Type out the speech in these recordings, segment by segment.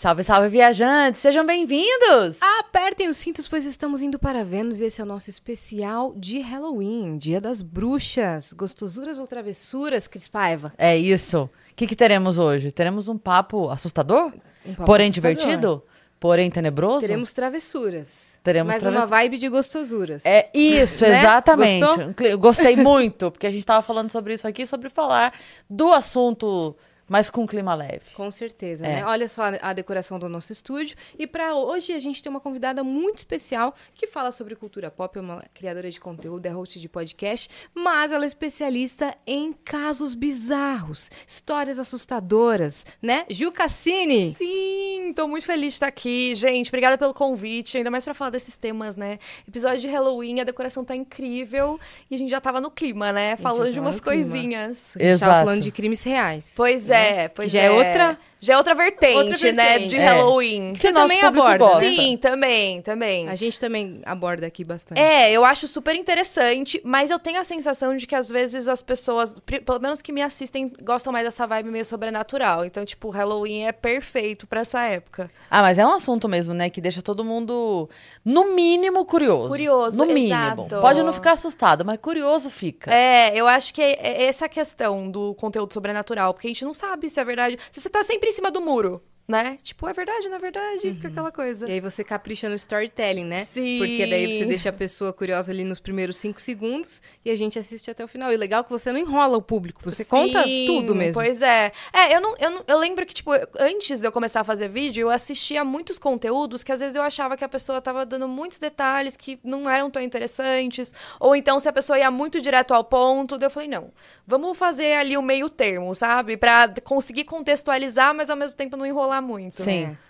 Salve, salve, viajantes! Sejam bem-vindos! Apertem os cintos, pois estamos indo para Vênus e esse é o nosso especial de Halloween, Dia das Bruxas. Gostosuras ou travessuras, Cris Paiva? É isso. O que, que teremos hoje? Teremos um papo assustador? Um papo porém assustador. divertido? Porém tenebroso? Teremos travessuras. Teremos Mas travessu- uma vibe de gostosuras. É isso, Né? exatamente. Gostou? Gostei muito, porque a gente tava falando sobre isso aqui, sobre falar do assunto, mas com clima leve. Com certeza, É. né? Olha só a, a decoração do nosso estúdio. E para hoje a gente tem uma convidada muito especial que fala sobre cultura pop, é uma criadora de conteúdo, é host de podcast, mas ela é especialista em casos bizarros, histórias assustadoras, né? Gil Cassini. Sim, tô muito feliz de estar aqui. Gente, obrigada pelo convite, ainda mais pra falar desses temas, né? Episódio de Halloween, a decoração tá incrível e a gente já tava no clima, né? Falando de umas coisinhas. A gente tava Exato. falando de crimes reais. Pois né? É, pois Que já é. é outra- Já é outra vertente, Outra né? vertente. De É. Halloween. Você nosso também aborda, gosta. né? Sim, também, também. A gente também aborda aqui bastante. É, eu acho super interessante, mas eu tenho a sensação de que às vezes as pessoas, pelo menos que me assistem, gostam mais dessa vibe meio sobrenatural. Então, tipo, Halloween é perfeito pra essa época. Ah, mas é um assunto mesmo, né? Que deixa todo mundo, no mínimo, curioso. Curioso, No mínimo. exato. Pode não ficar assustado, mas curioso fica. É, eu acho que é é essa questão do conteúdo sobrenatural, porque a gente não sabe se é verdade. Se você tá sempre em cima do muro, né? Tipo, é verdade, não é verdade? Fica aquela coisa. E aí você capricha no storytelling, né? Sim. Porque daí você deixa a pessoa curiosa ali nos primeiros cinco segundos e a gente assiste até o final. E legal que você não enrola o público, você conta Sim, tudo mesmo. Pois é. É, eu não, eu não- eu lembro que, tipo, antes de eu começar a fazer vídeo, eu assistia muitos conteúdos que às vezes eu achava que a pessoa tava dando muitos detalhes que não eram tão interessantes. Ou então, se a pessoa ia muito direto ao ponto, daí eu falei, não, vamos fazer ali o meio termo, sabe? Pra conseguir contextualizar, mas ao mesmo tempo não enrolar muito. Sim. É.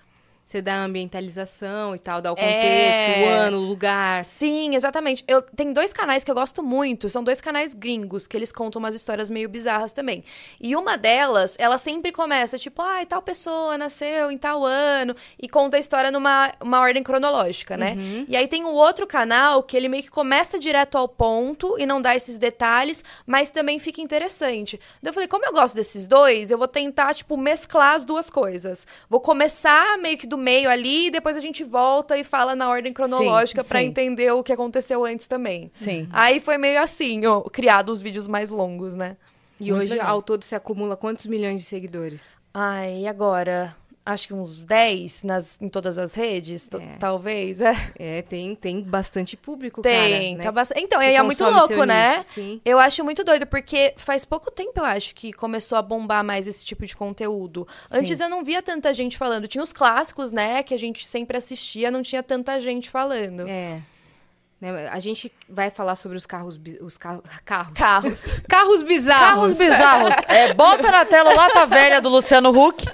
Você dá a ambientalização e tal, dá o contexto, É. o ano, o lugar. Sim, exatamente. Eu tem dois canais que eu gosto muito, são dois canais gringos que eles contam umas histórias meio bizarras também. E uma delas, ela sempre começa tipo, ai, tal pessoa nasceu em tal ano e conta a história numa uma ordem cronológica, né? E aí tem o outro canal que ele meio que começa direto ao ponto e não dá esses detalhes, mas também fica interessante. Daí eu falei, como eu gosto desses dois, eu vou tentar tipo mesclar as duas coisas. Vou começar meio que do meio ali e depois a gente volta e fala na ordem cronológica pra sim. entender o que aconteceu antes também. Sim. Aí foi meio assim, ó, criado os vídeos mais longos, né? E Muito hoje, legal. ao todo, se acumula quantos milhões de seguidores? Ai, e agora? Acho que uns 10 nas, em todas as redes, É. talvez. É. É, tem, tem bastante público, Tem, cara, né? tá bastante. Então, é muito louco, né? nicho, Sim. Eu acho muito doido, porque faz pouco tempo, eu acho, que começou a bombar mais esse tipo de conteúdo. Antes eu não via tanta gente falando. Tinha os clássicos, né, que a gente sempre assistia, não tinha tanta gente falando. É. Né, A gente vai falar sobre os carros. Os carros. Carros. Carros. Carros bizarros. Carros bizarros. É, bota na tela o Lata Velha do Luciano Huck.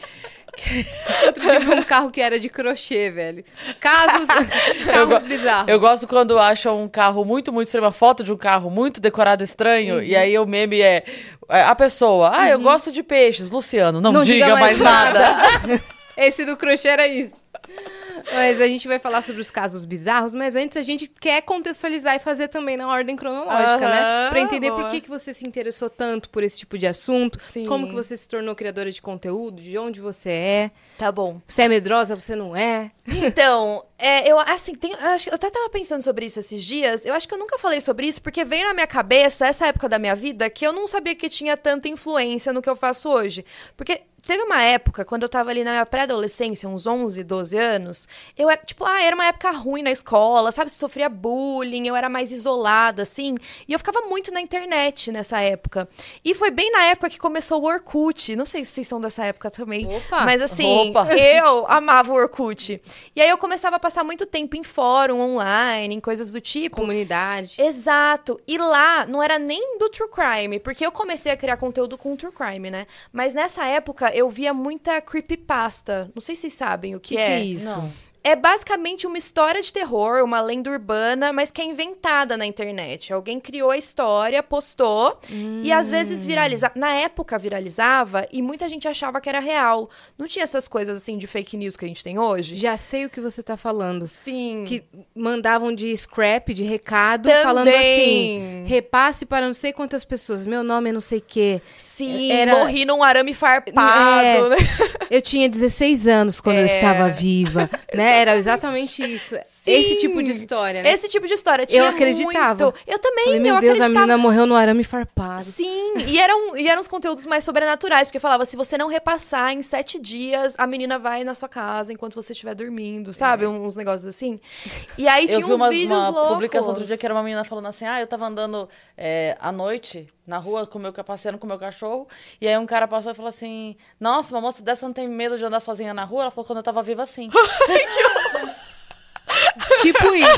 Outro dia vi um carro que era de crochê, velho. Casos. carros bizarros. Eu gosto quando acham um carro muito, muito estranho, uma foto de um carro muito decorado estranho, e aí o meme é, é a pessoa, ah, eu gosto de peixes, Luciano, não, diga, mais nada. Esse do crochê era isso. Mas a gente vai falar sobre os casos bizarros, mas antes a gente quer contextualizar e fazer também na ordem cronológica, né? Pra entender boa. por que, que você se interessou tanto por esse tipo de assunto, Sim. como que você se tornou criadora de conteúdo, de onde você é. Tá bom. Você é medrosa, você não é. Então, é, eu assim, tem, eu, acho, eu até tava pensando sobre isso esses dias. Eu acho que eu nunca falei sobre isso, porque veio na minha cabeça, essa época da minha vida, que eu não sabia que tinha tanta influência no que eu faço hoje. Porque teve uma época, quando eu tava ali na pré-adolescência, uns 11, 12 anos, eu era, tipo, ah, era uma época ruim na escola, sabe? Sofria bullying, eu era mais isolada, assim. E eu ficava muito na internet nessa época. E foi bem na época que começou o Orkut. Não sei se vocês são dessa época também. Opa! Mas assim, Opa. eu amava o Orkut. E aí eu começava a passar muito tempo em fórum online, em coisas do tipo. Comunidade. Exato. E lá não era nem do true crime, porque eu comecei a criar conteúdo com true crime, né? Mas nessa época eu via muita creepypasta. Não sei se vocês sabem o que, que é. é isso? Não. É basicamente uma história de terror, uma lenda urbana, mas que é inventada na internet. Alguém criou a história, postou, hum. e às vezes Hum. viraliza. Na época viralizava e muita gente achava que era real. Não tinha essas coisas assim de fake news que a gente tem hoje. Já sei o que você tá falando. Sim. Que mandavam de scrap, de recado, Também. falando assim: repasse para não sei quantas pessoas, meu nome é não sei o quê. Sim, Era- morri num arame farpado, É. né? Eu tinha 16 anos quando eu É. estava viva, né? Era exatamente isso. Esse tipo de história, né? Esse tipo de história. Tinha acreditava. muito. Eu também, Falei, meu eu Deus, a acreditava. menina morreu no arame farpado. Sim, e eram, e eram uns conteúdos mais sobrenaturais, porque falava, se você não repassar em sete dias, a menina vai na sua casa enquanto você estiver dormindo, sabe? Uns negócios assim. E aí Eu tinha vi uns uma, vídeos uma loucos. publicação outro dia que era uma menina falando assim: ah, eu tava andando é, à noite na rua com meu, passeando com meu cachorro, e aí um cara passou e falou assim: Nossa, uma moça dessa não tem medo de andar sozinha na rua? Ela falou quando eu tava viva assim. Tipo isso.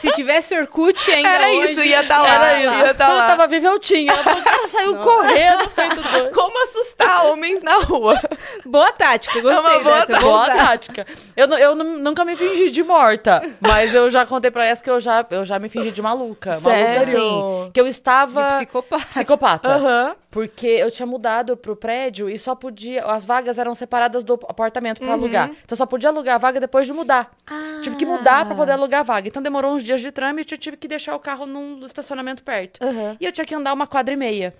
Se tivesse Orkut ainda Era hoje, isso, ia tá lá, Era isso. ia tá Quando eu lá. tava viva eu tinha. Ela falou, o cara saiu correndo, feito doido. Como assustar homens na rua. Boa tática, gostei É uma boa dessa. Boa tática. Eu, eu nu- nunca me fingi de morta, mas eu já contei pra essa que eu já, eu já me fingi de maluca. Maluca, Sério? assim. Que eu estava. De psicopata. Psicopata. Aham. Porque eu tinha mudado pro prédio e só podia. As vagas eram separadas do apartamento pra alugar. Então só podia alugar a vaga depois de mudar. Tive que mudar pra poder alugar a vaga. Então demorou uns dias de trâmite e eu tive que deixar o carro num estacionamento perto. Aham. E eu tinha que andar uma quadra e meia.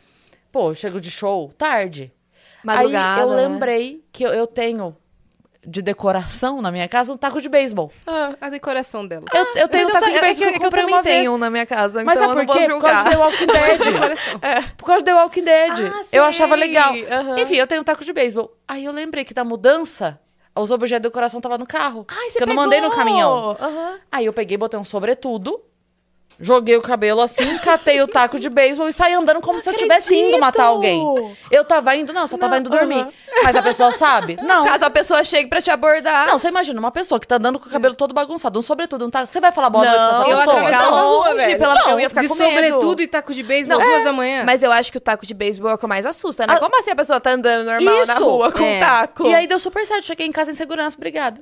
Pô, eu chego de show tarde. Madrugada, Aí eu né? lembrei que eu, eu tenho de decoração na minha casa um taco de beisebol. Ah, a decoração dela. Eu, eu tenho um taco de é beisebol é que eu eu comprei também uma vez. tenho um na minha casa, Mas então sabe eu por não vou Por causa julgar. The Walking Dead. Por causa The Walking Dead. Ah, eu achava legal. Aham. Enfim, eu tenho um taco de beisebol. Aí eu lembrei que da mudança, os objetos de decoração estavam no carro. Ai, você que eu não mandei no caminhão. Aham. Aí eu peguei, botei um sobretudo, joguei o cabelo assim, catei o taco de beisebol e saí andando como se eu tivesse indo matar alguém. Eu tava indo, não, só tava Não, indo dormir. aham. Mas a pessoa sabe? Não. Caso a pessoa chegue pra te abordar. Não, você imagina, uma pessoa que tá andando com o cabelo todo bagunçado, um sobretudo, um taco. Você vai falar boa noite pra essa Não, eu pessoa? atravessava a longe, velho. pela- Não, eu ia ficar de com medo. sobretudo e taco de beisebol Não, duas é, da manhã. Mas eu acho que o taco de beisebol é o que mais assusta, né? Ah, Como assim a pessoa tá andando normal na isso, rua com é. um taco? E aí deu super certo, cheguei em casa em segurança, obrigada.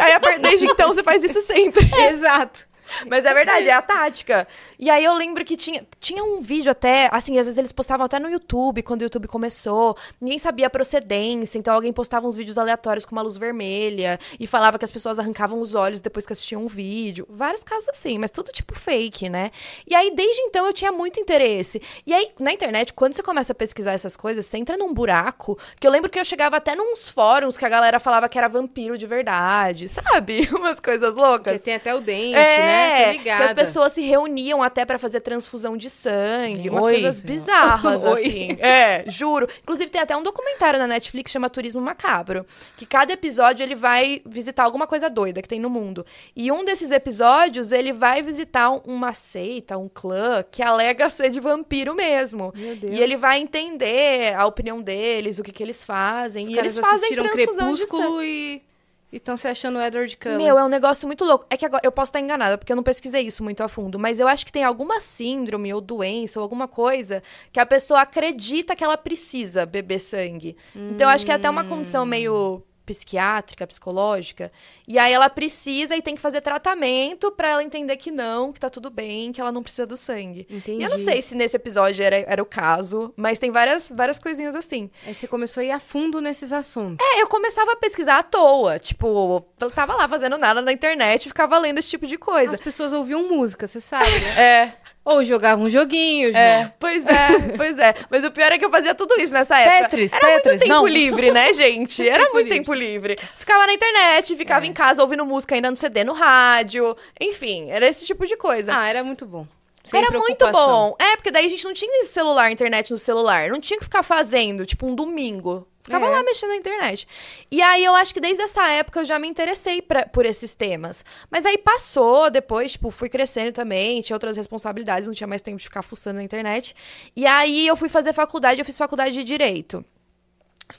aí a desde então você faz isso sempre. Exato. Mas é verdade, é a tática. E aí eu lembro que tinha, tinha um vídeo até, assim, às vezes eles postavam até no YouTube, quando o YouTube começou. Ninguém sabia a procedência, então alguém postava uns vídeos aleatórios com uma luz vermelha e falava que as pessoas arrancavam os olhos depois que assistiam um vídeo. Vários casos assim, mas tudo tipo fake, né? E aí desde então eu tinha muito interesse. E aí na internet, quando você começa a pesquisar essas coisas, você entra num buraco, que eu lembro que eu chegava até nos fóruns que a galera falava que era vampiro de verdade, sabe? Umas coisas loucas. Porque tem até o dente, É, né? Tô que as pessoas se reuniam até pra fazer transfusão de sangue, umas Oi. coisas bizarras, Oi. assim. É, juro. Inclusive, tem até um documentário na Netflix que chama Turismo Macabro, que cada episódio ele vai visitar alguma coisa doida que tem no mundo. E um desses episódios, ele vai visitar uma seita, um clã, que alega ser de vampiro mesmo. Meu Deus. E ele vai entender a opinião deles, o que, que eles fazem. Os e eles fazem transfusão de sangue. E estão se achando Edward Cullen. Meu, é um negócio muito louco. É que agora eu posso estar enganada, porque eu não pesquisei isso muito a fundo, mas eu acho que tem alguma síndrome ou doença ou alguma coisa que a pessoa acredita que ela precisa beber sangue. Então eu acho que é até uma condição meio psiquiátrica, psicológica, e aí ela precisa e tem que fazer tratamento pra ela entender que não, que tá tudo bem, que ela não precisa do sangue. Entendi. E eu não sei se nesse episódio era, era o caso, mas tem várias, várias coisinhas assim. Aí você começou a ir a fundo nesses assuntos. É, eu começava a pesquisar à toa. Tipo, eu tava lá fazendo nada na internet e ficava lendo esse tipo de coisa. As pessoas ouviam música, você sabe, né? É. Ou jogavam joguinhos, É. né? Pois é, pois é. Mas o pior é que eu fazia tudo isso nessa época. Tetris, Era muito Tetris, tempo não. livre, né, gente? Era muito tempo livre. Ficava na internet, ficava em casa ouvindo música ainda no CD, no rádio. Enfim, era esse tipo de coisa. Ah, era muito bom. Sem Era muito bom. É, porque daí a gente não tinha celular, internet no celular. Não tinha que ficar fazendo, tipo, um domingo. Ficava É. lá mexendo na internet. E aí eu acho que desde essa época eu já me interessei pra- por esses temas. Mas aí passou, depois, tipo, fui crescendo também, tinha outras responsabilidades, não tinha mais tempo de ficar fuçando na internet. E aí eu fui fazer faculdade, eu fiz faculdade de Direito.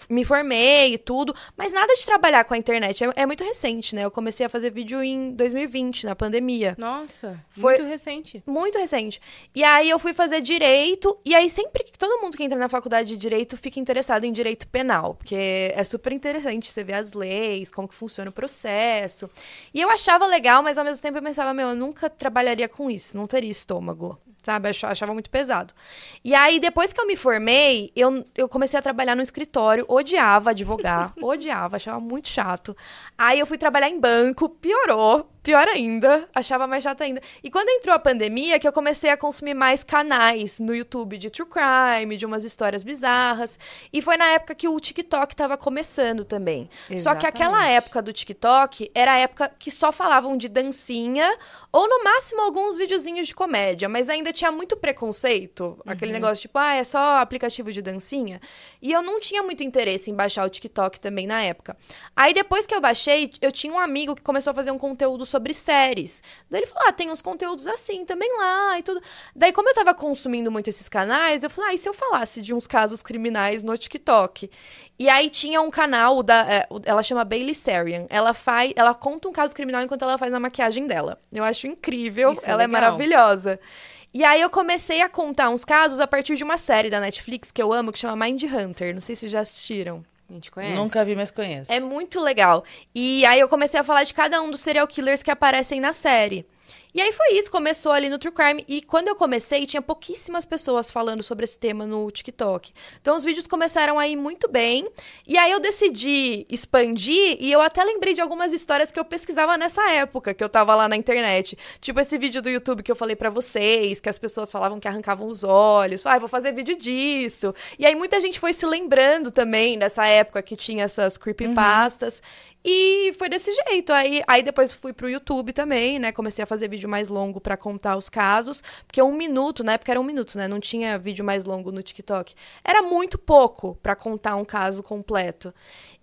Me formei e tudo, mas nada de trabalhar com a internet. É, é muito recente, né? Eu comecei a fazer vídeo em 2020, na pandemia. Nossa, Foi- muito recente. Muito recente. E aí eu fui fazer direito, e aí sempre que todo mundo que entra na faculdade de direito fica interessado em direito penal, porque é super interessante você ver as leis, como que funciona o processo. E eu achava legal, mas ao mesmo tempo eu pensava, meu, eu nunca trabalharia com isso, não teria estômago. Sabe, eu ach- achava muito pesado. E aí, depois que eu me formei, eu, eu comecei a trabalhar no escritório, odiava advogar, odiava, achava muito chato. Aí eu fui trabalhar em banco, piorou, pior ainda, achava mais chato ainda. E quando entrou a pandemia, que eu comecei a consumir mais canais no YouTube de true crime, de umas histórias bizarras. E foi na época que o TikTok tava começando também. Só que aquela Exatamente. época do TikTok era a época que só falavam de dancinha ou no máximo alguns videozinhos de comédia, mas ainda tinha muito preconceito, aquele negócio tipo, ah, é só aplicativo de dancinha. E eu não tinha muito interesse em baixar o TikTok também na época. Aí depois que eu baixei, eu tinha um amigo que começou a fazer um conteúdo sobre séries. Daí ele falou: "Ah, tem uns conteúdos assim também lá e tudo". Daí como eu tava consumindo muito esses canais, eu falei: "Ah, e se eu falasse de uns casos criminais no TikTok?". E aí tinha um canal da é, ela chama Bailey Sarian. Ela faz, ela conta um caso criminal enquanto ela faz a maquiagem dela. Eu acho incrível, Isso é ela é, legal. maravilhosa. E aí eu comecei a contar uns casos a partir de uma série da Netflix que eu amo, que chama Mind Hunter. Não sei se já assistiram. A gente conhece? Nunca vi, mas conheço. É muito legal. E aí eu comecei a falar de cada um dos serial killers que aparecem na série. E aí foi isso, começou ali no True Crime. E quando eu comecei, tinha pouquíssimas pessoas falando sobre esse tema no TikTok. Então os vídeos começaram a ir muito bem. E aí eu decidi expandir e eu até lembrei de algumas histórias que eu pesquisava nessa época, que eu tava lá na internet. Tipo esse vídeo do YouTube que eu falei pra vocês, que as pessoas falavam que arrancavam os olhos. Ah, vou fazer vídeo disso. E aí muita gente foi se lembrando também dessa época que tinha essas creepypastas. E foi desse jeito. Aí, aí depois fui pro YouTube também, né? Comecei a fazer vídeo mais longo pra contar os casos. Porque um minuto, na época era um minuto, né? Não tinha vídeo mais longo no TikTok. Era muito pouco pra contar um caso completo.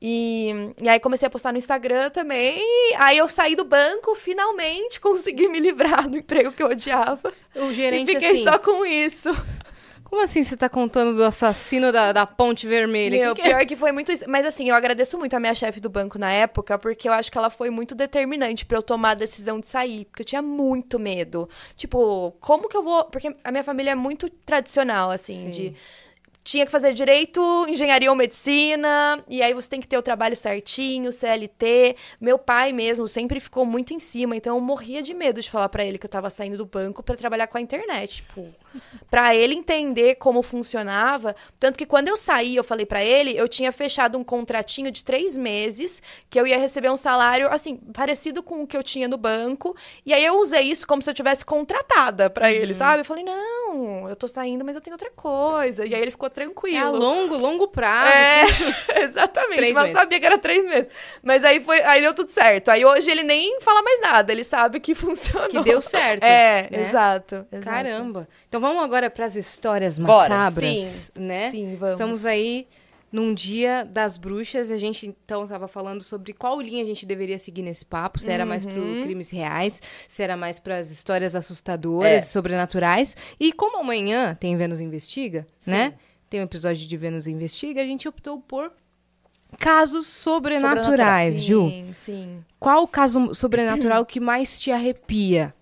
E, e aí comecei a postar no Instagram também. Aí eu saí do banco, finalmente consegui me livrar do emprego que eu odiava. O E gerente fiquei assim. só com isso. Como assim você tá contando do assassino da, da Ponte Vermelha? Meu, Que que é? pior que foi muito isso. Mas assim, eu agradeço muito a minha chefe do banco na época, porque eu acho que ela foi muito determinante pra eu tomar a decisão de sair. Porque eu tinha muito medo. Tipo, como que eu vou. Porque a minha família é muito tradicional, assim, Sim. de. Tinha que fazer direito, engenharia ou medicina, e aí você tem que ter o trabalho certinho, CLT. Meu pai mesmo sempre ficou muito em cima, então eu morria de medo de falar pra ele que eu tava saindo do banco pra trabalhar com a internet, tipo, Pra ele entender como funcionava. Tanto que quando eu saí, eu falei pra ele, eu tinha fechado um contratinho de três meses, que eu ia receber um salário, assim, parecido com o que eu tinha no banco. E aí eu usei isso como se eu tivesse contratada pra ele, sabe? Eu falei, não, eu tô saindo, mas eu tenho outra coisa. E aí ele ficou tranquilo. É a longo, longo prazo. É, exatamente. Três mas eu meses. sabia que era três meses. Mas aí foi, aí deu tudo certo. Aí hoje ele nem fala mais nada, ele sabe que funcionou. Que deu certo. É, né? exato, exato. Caramba. Então vamos agora para as histórias Bora. macabras, Sim, né? sim, vamos. Estamos aí num dia das bruxas. A gente então estava falando sobre qual linha a gente deveria seguir nesse papo. Se era mais para Uhum. crimes reais, se era mais para as histórias assustadoras, É. sobrenaturais. E como amanhã tem Vênus Investiga, né? Tem um episódio de Vênus Investiga, a gente optou por casos sobrenaturais, Ju. Sim, sim. Qual o caso sobrenatural que mais te arrepia?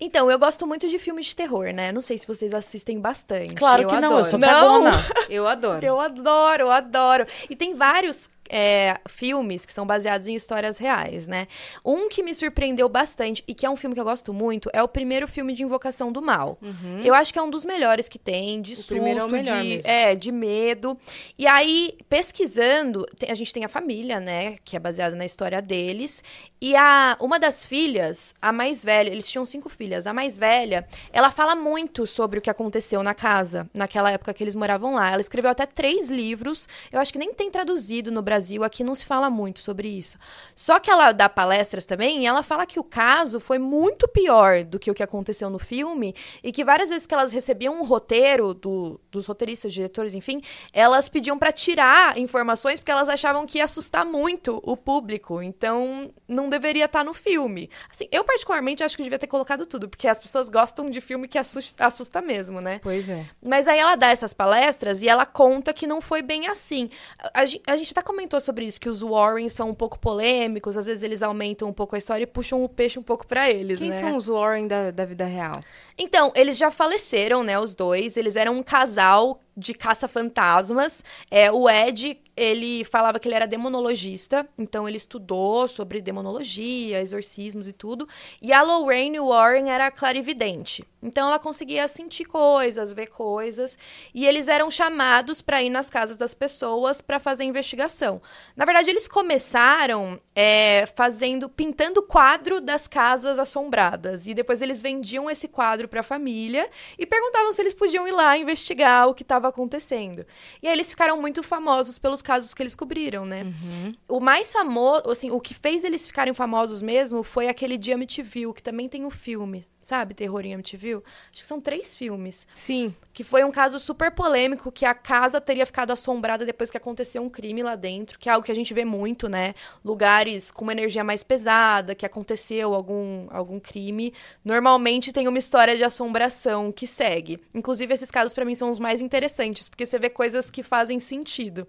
Então, eu gosto muito de filmes de terror, né? Não sei se vocês assistem bastante. Claro eu que não, adoro. eu sou Não! cagona. Eu adoro. Eu adoro, eu adoro. E tem vários é, filmes que são baseados em histórias reais, né? Um que me surpreendeu bastante e que é um filme que eu gosto muito é o primeiro filme de Invocação do Mal. Eu acho que é um dos melhores que tem, de Uhum. O susto, é de, mesmo. é, de medo. E aí, pesquisando, a gente tem a família, né? Que é baseada na história deles. E a, uma das filhas, a mais velha, eles tinham cinco filhas. A mais velha, ela fala muito sobre o que aconteceu na casa, naquela época que eles moravam lá. Ela escreveu até três livros. Eu acho que nem tem traduzido no Brasil Brasil, aqui não se fala muito sobre isso. Só que ela dá palestras também e ela fala que o caso foi muito pior do que o que aconteceu no filme e que várias vezes que elas recebiam um roteiro do, dos roteiristas, diretores, enfim, elas pediam para tirar informações porque elas achavam que ia assustar muito o público. Então, não deveria estar tá no filme. Assim, eu particularmente acho que devia ter colocado tudo, porque as pessoas gostam de filme que assusta, assusta mesmo, né? Pois é. Mas aí ela dá essas palestras e ela conta que não foi bem assim. A, a, gente até comentou sobre isso, que os Warren são um pouco polêmicos, às vezes eles aumentam um pouco a história e puxam o peixe um pouco para eles, Quem né? são os Warren da, da vida real? Então, eles já faleceram, né, os dois. Eles eram um casal de caça-fantasmas. É, o Ed, ele falava que ele era demonologista, então ele estudou sobre demonologia, exorcismos e tudo. E a Lorraine Warren era clarividente. Então ela conseguia sentir coisas, ver coisas, e eles eram chamados para ir nas casas das pessoas para fazer investigação. Na verdade, eles começaram é, fazendo, pintando quadro das casas assombradas, e depois eles vendiam esse quadro para a família e perguntavam se eles podiam ir lá investigar o que estava acontecendo. E aí eles ficaram muito famosos pelos casos que eles cobriram, né? Uhum. O mais famoso, assim, o que fez eles ficarem famosos mesmo foi aquele de Amityville, que também tem o um filme, sabe? Terror em Amityville. Acho que são três filmes. Sim. Que foi um caso super polêmico, que a casa teria ficado assombrada depois que aconteceu um crime lá dentro, que é algo que a gente vê muito, né? Lugares com uma energia mais pesada, que aconteceu algum, algum crime. Normalmente tem uma história de assombração que segue. Inclusive, esses casos para mim são os mais interessantes, porque você vê coisas que fazem sentido.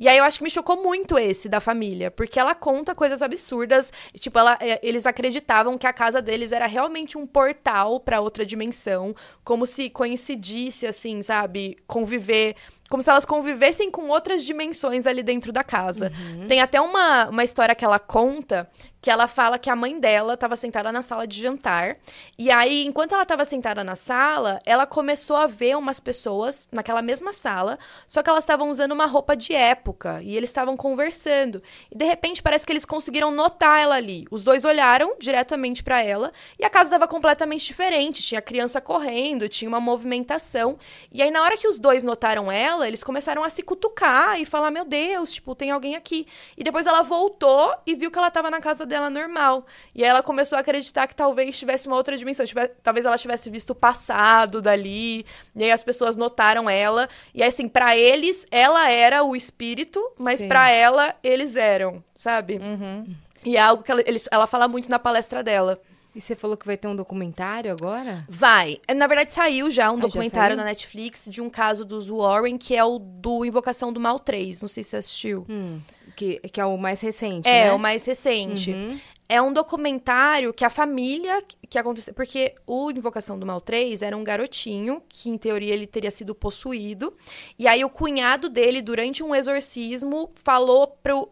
E aí eu acho que me chocou muito esse da família, porque ela conta coisas absurdas. Tipo, ela, é, eles acreditavam que a casa deles era realmente um portal para outra dimensão, como se coincidisse, assim, sabe? Conviver como se elas convivessem com outras dimensões ali dentro da casa. Uhum. Tem até uma, uma história que ela conta que ela fala que a mãe dela estava sentada na sala de jantar. E aí, enquanto ela estava sentada na sala, ela começou a ver umas pessoas naquela mesma sala, só que elas estavam usando uma roupa de época e eles estavam conversando. E de repente parece que eles conseguiram notar ela ali. Os dois olharam diretamente para ela e a casa estava completamente diferente. Tinha criança correndo, tinha uma movimentação. E aí, na hora que os dois notaram ela, dela, eles começaram a se cutucar e falar: Meu Deus, tipo, tem alguém aqui. E depois ela voltou e viu que ela tava na casa dela normal. E aí ela começou a acreditar que talvez tivesse uma outra dimensão. Tivesse, talvez ela tivesse visto o passado dali. E aí as pessoas notaram ela. E aí, assim, para eles, ela era o espírito, mas para ela, eles eram, sabe? Uhum. E é algo que ela, eles, ela fala muito na palestra dela. E você falou que vai ter um documentário agora? Vai. Na verdade, saiu já um ah, documentário já na Netflix de um caso dos Warren, que é o do Invocação do Mal 3. Não sei se você assistiu. Hum, que, que é o mais recente, É, né? o mais recente. Uhum. É um documentário que a família que aconteceu. Porque o Invocação do Mal 3 era um garotinho que, em teoria, ele teria sido possuído. E aí, o cunhado dele, durante um exorcismo, falou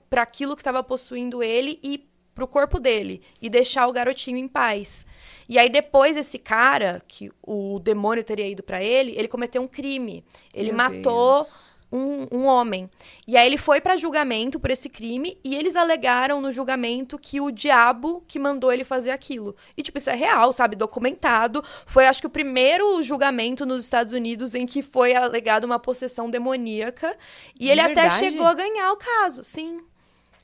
para aquilo que estava possuindo ele e pro corpo dele e deixar o garotinho em paz. E aí depois esse cara, que o demônio teria ido para ele, ele cometeu um crime. Ele Meu matou um, um, homem. E aí ele foi para julgamento por esse crime e eles alegaram no julgamento que o diabo que mandou ele fazer aquilo. E tipo, isso é real, sabe? Documentado. Foi acho que o primeiro julgamento nos Estados Unidos em que foi alegado uma possessão demoníaca. E De ele verdade? até chegou a ganhar o caso, sim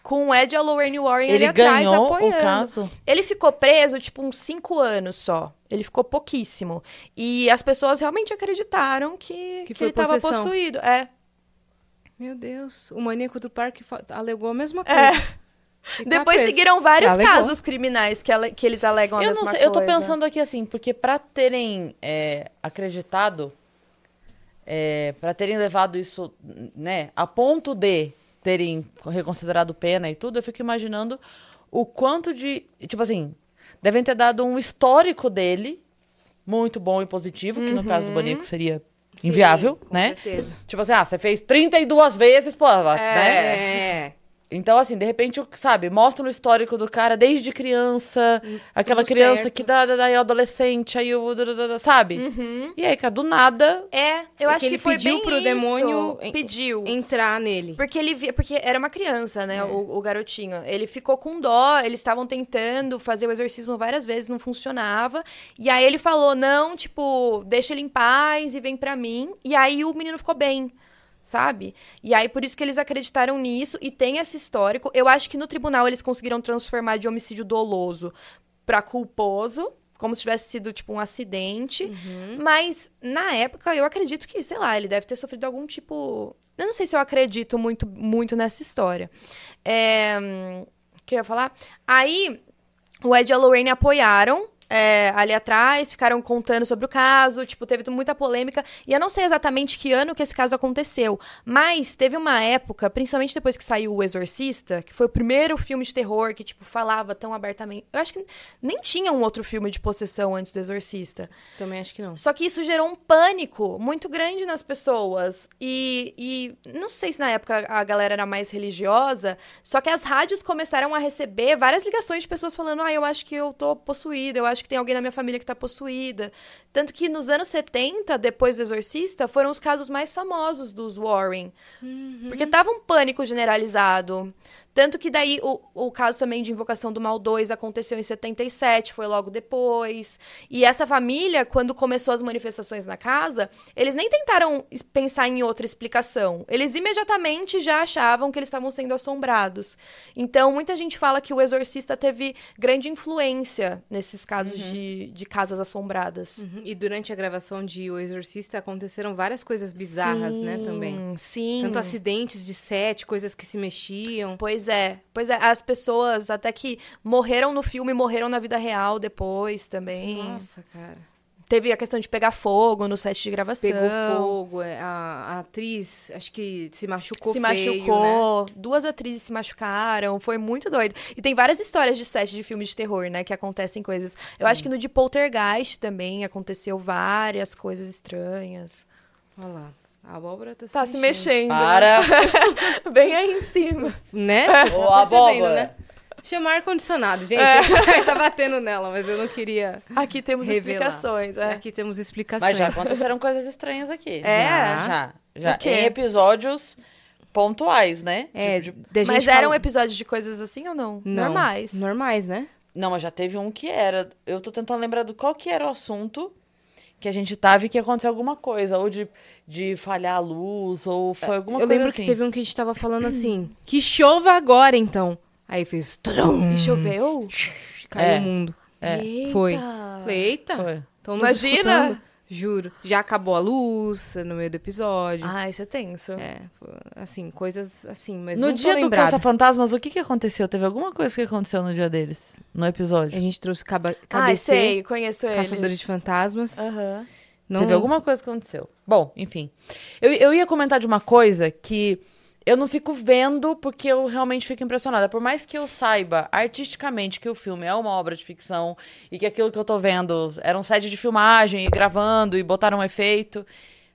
com o Ed Lorraine Warren ele ali atrás apoiando. O caso? Ele ficou preso, tipo, uns cinco anos só. Ele ficou pouquíssimo. E as pessoas realmente acreditaram que, que, que ele estava possuído. É. Meu Deus. O maníaco do parque alegou a mesma é. coisa. É. Depois preso. seguiram vários casos criminais que, que eles alegam a eu mesma não sei, coisa. Eu tô pensando aqui assim, porque para terem é, acreditado, é, para terem levado isso, né, a ponto de terem reconsiderado pena e tudo, eu fico imaginando o quanto de. Tipo assim, devem ter dado um histórico dele muito bom e positivo, que no caso do uhum. Banico seria inviável, Sim, né? Certeza. Tipo assim, ah, você fez 32 vezes, pô, é. né? É. Então, assim, de repente, sabe, mostra no histórico do cara desde criança, hum, aquela criança certo. que dá, daí adolescente, aí o. Sabe? Uhum. E aí, cara, do nada. É, eu é acho que, ele foi pediu bem pro isso. demônio pediu. entrar nele. Porque ele via, porque era uma criança, né, é. o, o, garotinho. Ele ficou com dó, eles estavam tentando fazer o exorcismo várias vezes, não funcionava. E aí ele falou: não, tipo, deixa ele em paz e vem pra mim. E aí o menino ficou bem. Sabe? E aí por isso que eles acreditaram nisso e tem esse histórico. Eu acho que no tribunal eles conseguiram transformar de homicídio doloso para culposo, como se tivesse sido tipo um acidente. Uhum. Mas na época eu acredito que, sei lá, ele deve ter sofrido algum tipo. Eu não sei se eu acredito muito, muito nessa história. É... hum, O que eu ia falar? Aí o Ed e a Lorraine apoiaram. É, ali atrás, ficaram contando sobre o caso, tipo, teve muita polêmica. E eu não sei exatamente que ano que esse caso aconteceu, mas teve uma época, principalmente depois que saiu O Exorcista, que foi o primeiro filme de terror que, tipo, falava tão abertamente. Eu acho que nem tinha um outro filme de possessão antes do Exorcista. Também acho que não. Só que isso gerou um pânico muito grande nas pessoas. E, e não sei se na época a galera era mais religiosa, só que as rádios começaram a receber várias ligações de pessoas falando: ah, eu acho que eu tô possuída, eu acho que tem alguém na minha família que tá possuída. Tanto que nos anos 70, depois do Exorcista, foram os casos mais famosos dos Warren. Porque tava um pânico generalizado. Tanto que daí o, o caso também de Invocação do Mal 2 aconteceu em 77, foi logo depois. E essa família, quando começou as manifestações na casa, eles nem tentaram pensar em outra explicação. Eles imediatamente já achavam que eles estavam sendo assombrados. Então, muita gente fala que o exorcista teve grande influência nesses casos de, de casas assombradas. Uhum. E durante a gravação de O Exorcista aconteceram várias coisas bizarras, né, também. Sim. Tanto acidentes de set, coisas que se mexiam. Pois é, pois é, as pessoas até que morreram no filme, morreram na vida real depois também. Nossa, cara. Teve a questão de pegar fogo no set de gravação. Pegou fogo, é, a, a atriz, acho que se machucou se feio, né? machucou, duas atrizes se machucaram, foi muito doido. E tem várias histórias de set de filme de terror, né, que acontecem coisas. Eu acho que no de Poltergeist também aconteceu várias coisas estranhas. Olha lá, a abóbora tá se Tá se mexendo. Para! Bem aí em cima. Né? Ô, Tá percebendo, abóbora. né? Chama ar-condicionado, gente. tá batendo nela, mas eu não queria Aqui temos revelar. explicações, é. Aqui temos explicações. Mas já aconteceram coisas estranhas aqui. É? Já, já. já. Em episódios pontuais, né? É, Tipo de- gente Mas eram fala- episódios de coisas assim ou não? Não, Normais. Normais, né? Não, mas já teve um que era. Eu tô tentando lembrar do qual que era o assunto que a gente tava e que aconteceu alguma coisa. Ou de, de falhar a luz, ou foi alguma eu coisa lembro assim. que teve um que a gente tava falando assim, que chova agora, então. Aí fez... tudum, E choveu? Caiu É. o mundo. É. Eita. Foi. Falei, eita, Foi. Imagina! escutando. Juro. Já acabou a luz no meio do episódio. Ah, isso é tenso. É, assim, coisas assim, mas No não tô dia do. Caça-Fantasmas, o que que aconteceu? Teve alguma coisa que aconteceu no dia deles? No episódio? A gente trouxe caba Ah, sei, conheço eles. Caçadores de Fantasmas. Aham. Não, Teve alguma coisa que aconteceu. Bom, enfim. Eu, eu ia comentar de uma coisa que eu não fico vendo porque eu realmente fico impressionada. Por mais que eu saiba artisticamente que o filme é uma obra de ficção e que aquilo que eu tô vendo era um set de filmagem e gravando e botaram um efeito.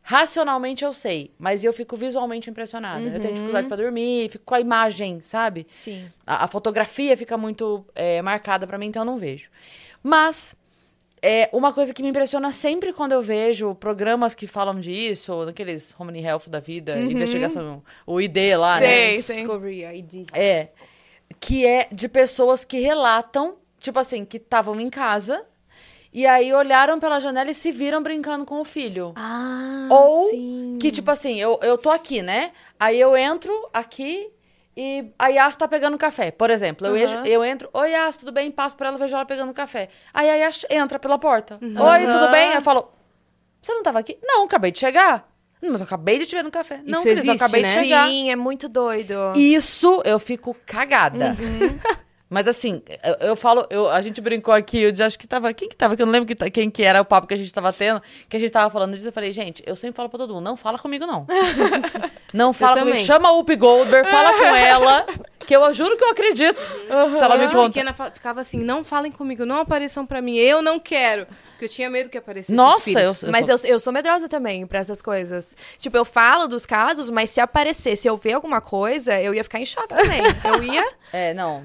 Racionalmente eu sei, mas eu fico visualmente impressionada. Eu tenho dificuldade pra dormir, fico com a imagem, sabe? Sim. A, a fotografia fica muito é, marcada pra mim, então eu não vejo. Mas é uma coisa que me impressiona sempre quando eu vejo programas que falam disso, daqueles Home Health da vida, investigação, o ID lá, né? Sei, sei. Discovery ID. É. Que é de pessoas que relatam, tipo assim, que estavam em casa e aí olharam pela janela e se viram brincando com o filho. Ah, Ou sim. que, tipo assim, eu, eu tô aqui, né? Aí eu entro aqui e a Yas tá pegando café. Por exemplo, eu, Aham. ejo- eu entro, oi Yas, tudo bem? Passo por ela, vejo ela pegando café. Aí a Yas entra pela porta. Oi, Aham. tudo bem? Eu falo, você não tava aqui? Não, acabei de chegar. "Não, Mas eu acabei de te ver no café. não, Isso Cris, eu existe, acabei né? de chegar. Sim, é muito doido. Isso eu fico cagada. Uhum. Mas assim, eu, eu falo, eu, a gente brincou aqui, eu disse, acho que tava. Quem que tava? Que eu não lembro que quem que era o papo que a gente tava tendo, que a gente tava falando disso. Eu falei, gente, eu sempre falo pra todo mundo, não fala comigo, não. não fala comigo. também. Chama a Up Goldberg, fala com ela, que eu juro que eu acredito. Se ela me Eu, conta. pequena, ficava assim, não falem comigo, não apareçam pra mim, eu não quero. Porque eu tinha medo que aparecesse Nossa, eu, eu Mas sou- eu, eu sou medrosa também pra essas coisas. Tipo, eu falo dos casos, mas se aparecer, se eu ver alguma coisa, eu ia ficar em choque também. Eu ia. É, não.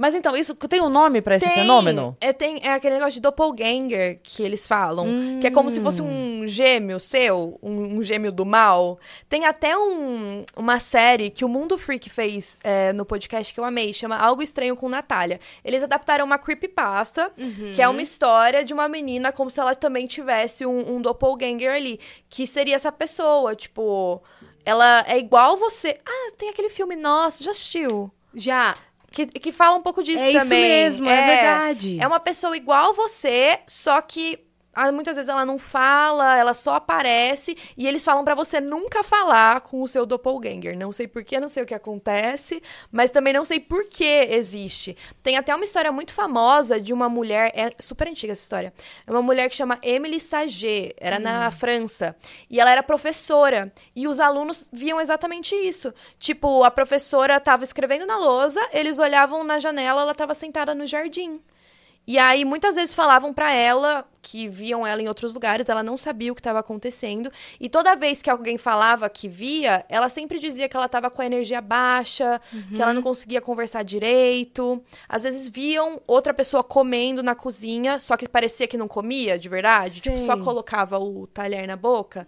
Mas então, isso tem um nome pra esse fenômeno? É, tem, é aquele negócio de doppelganger que eles falam. Que é como se fosse um gêmeo seu, um, um gêmeo do mal. Tem até um, uma série que o Mundo Freak fez é, no podcast que eu amei, chama Algo Estranho com Natália. Eles adaptaram uma creepypasta, que é uma história de uma menina como se ela também tivesse um, um doppelganger ali. Que seria essa pessoa, tipo... ela é igual você. Ah, tem aquele filme Nossa, já assistiu? Já. Que, que fala um pouco disso É isso também. mesmo, é verdade. É uma pessoa igual você, só que muitas vezes ela não fala, ela só aparece e eles falam pra você nunca falar com o seu doppelganger. Não sei porquê, não sei o que acontece, mas também não sei por que existe. Tem até uma história muito famosa de uma mulher, é super antiga essa história. É uma mulher que chama Emily Saget, era na França, e ela era professora, e os alunos viam exatamente isso. Tipo, a professora estava escrevendo na lousa, eles olhavam na janela, ela estava sentada no jardim. E aí, muitas vezes falavam pra ela que viam ela em outros lugares, ela não sabia o que estava acontecendo. E toda vez que alguém falava que via, ela sempre dizia que ela estava com a energia baixa, que ela não conseguia conversar direito. Às vezes viam outra pessoa comendo na cozinha, só que parecia que não comia de verdade, tipo, só colocava o talher na boca.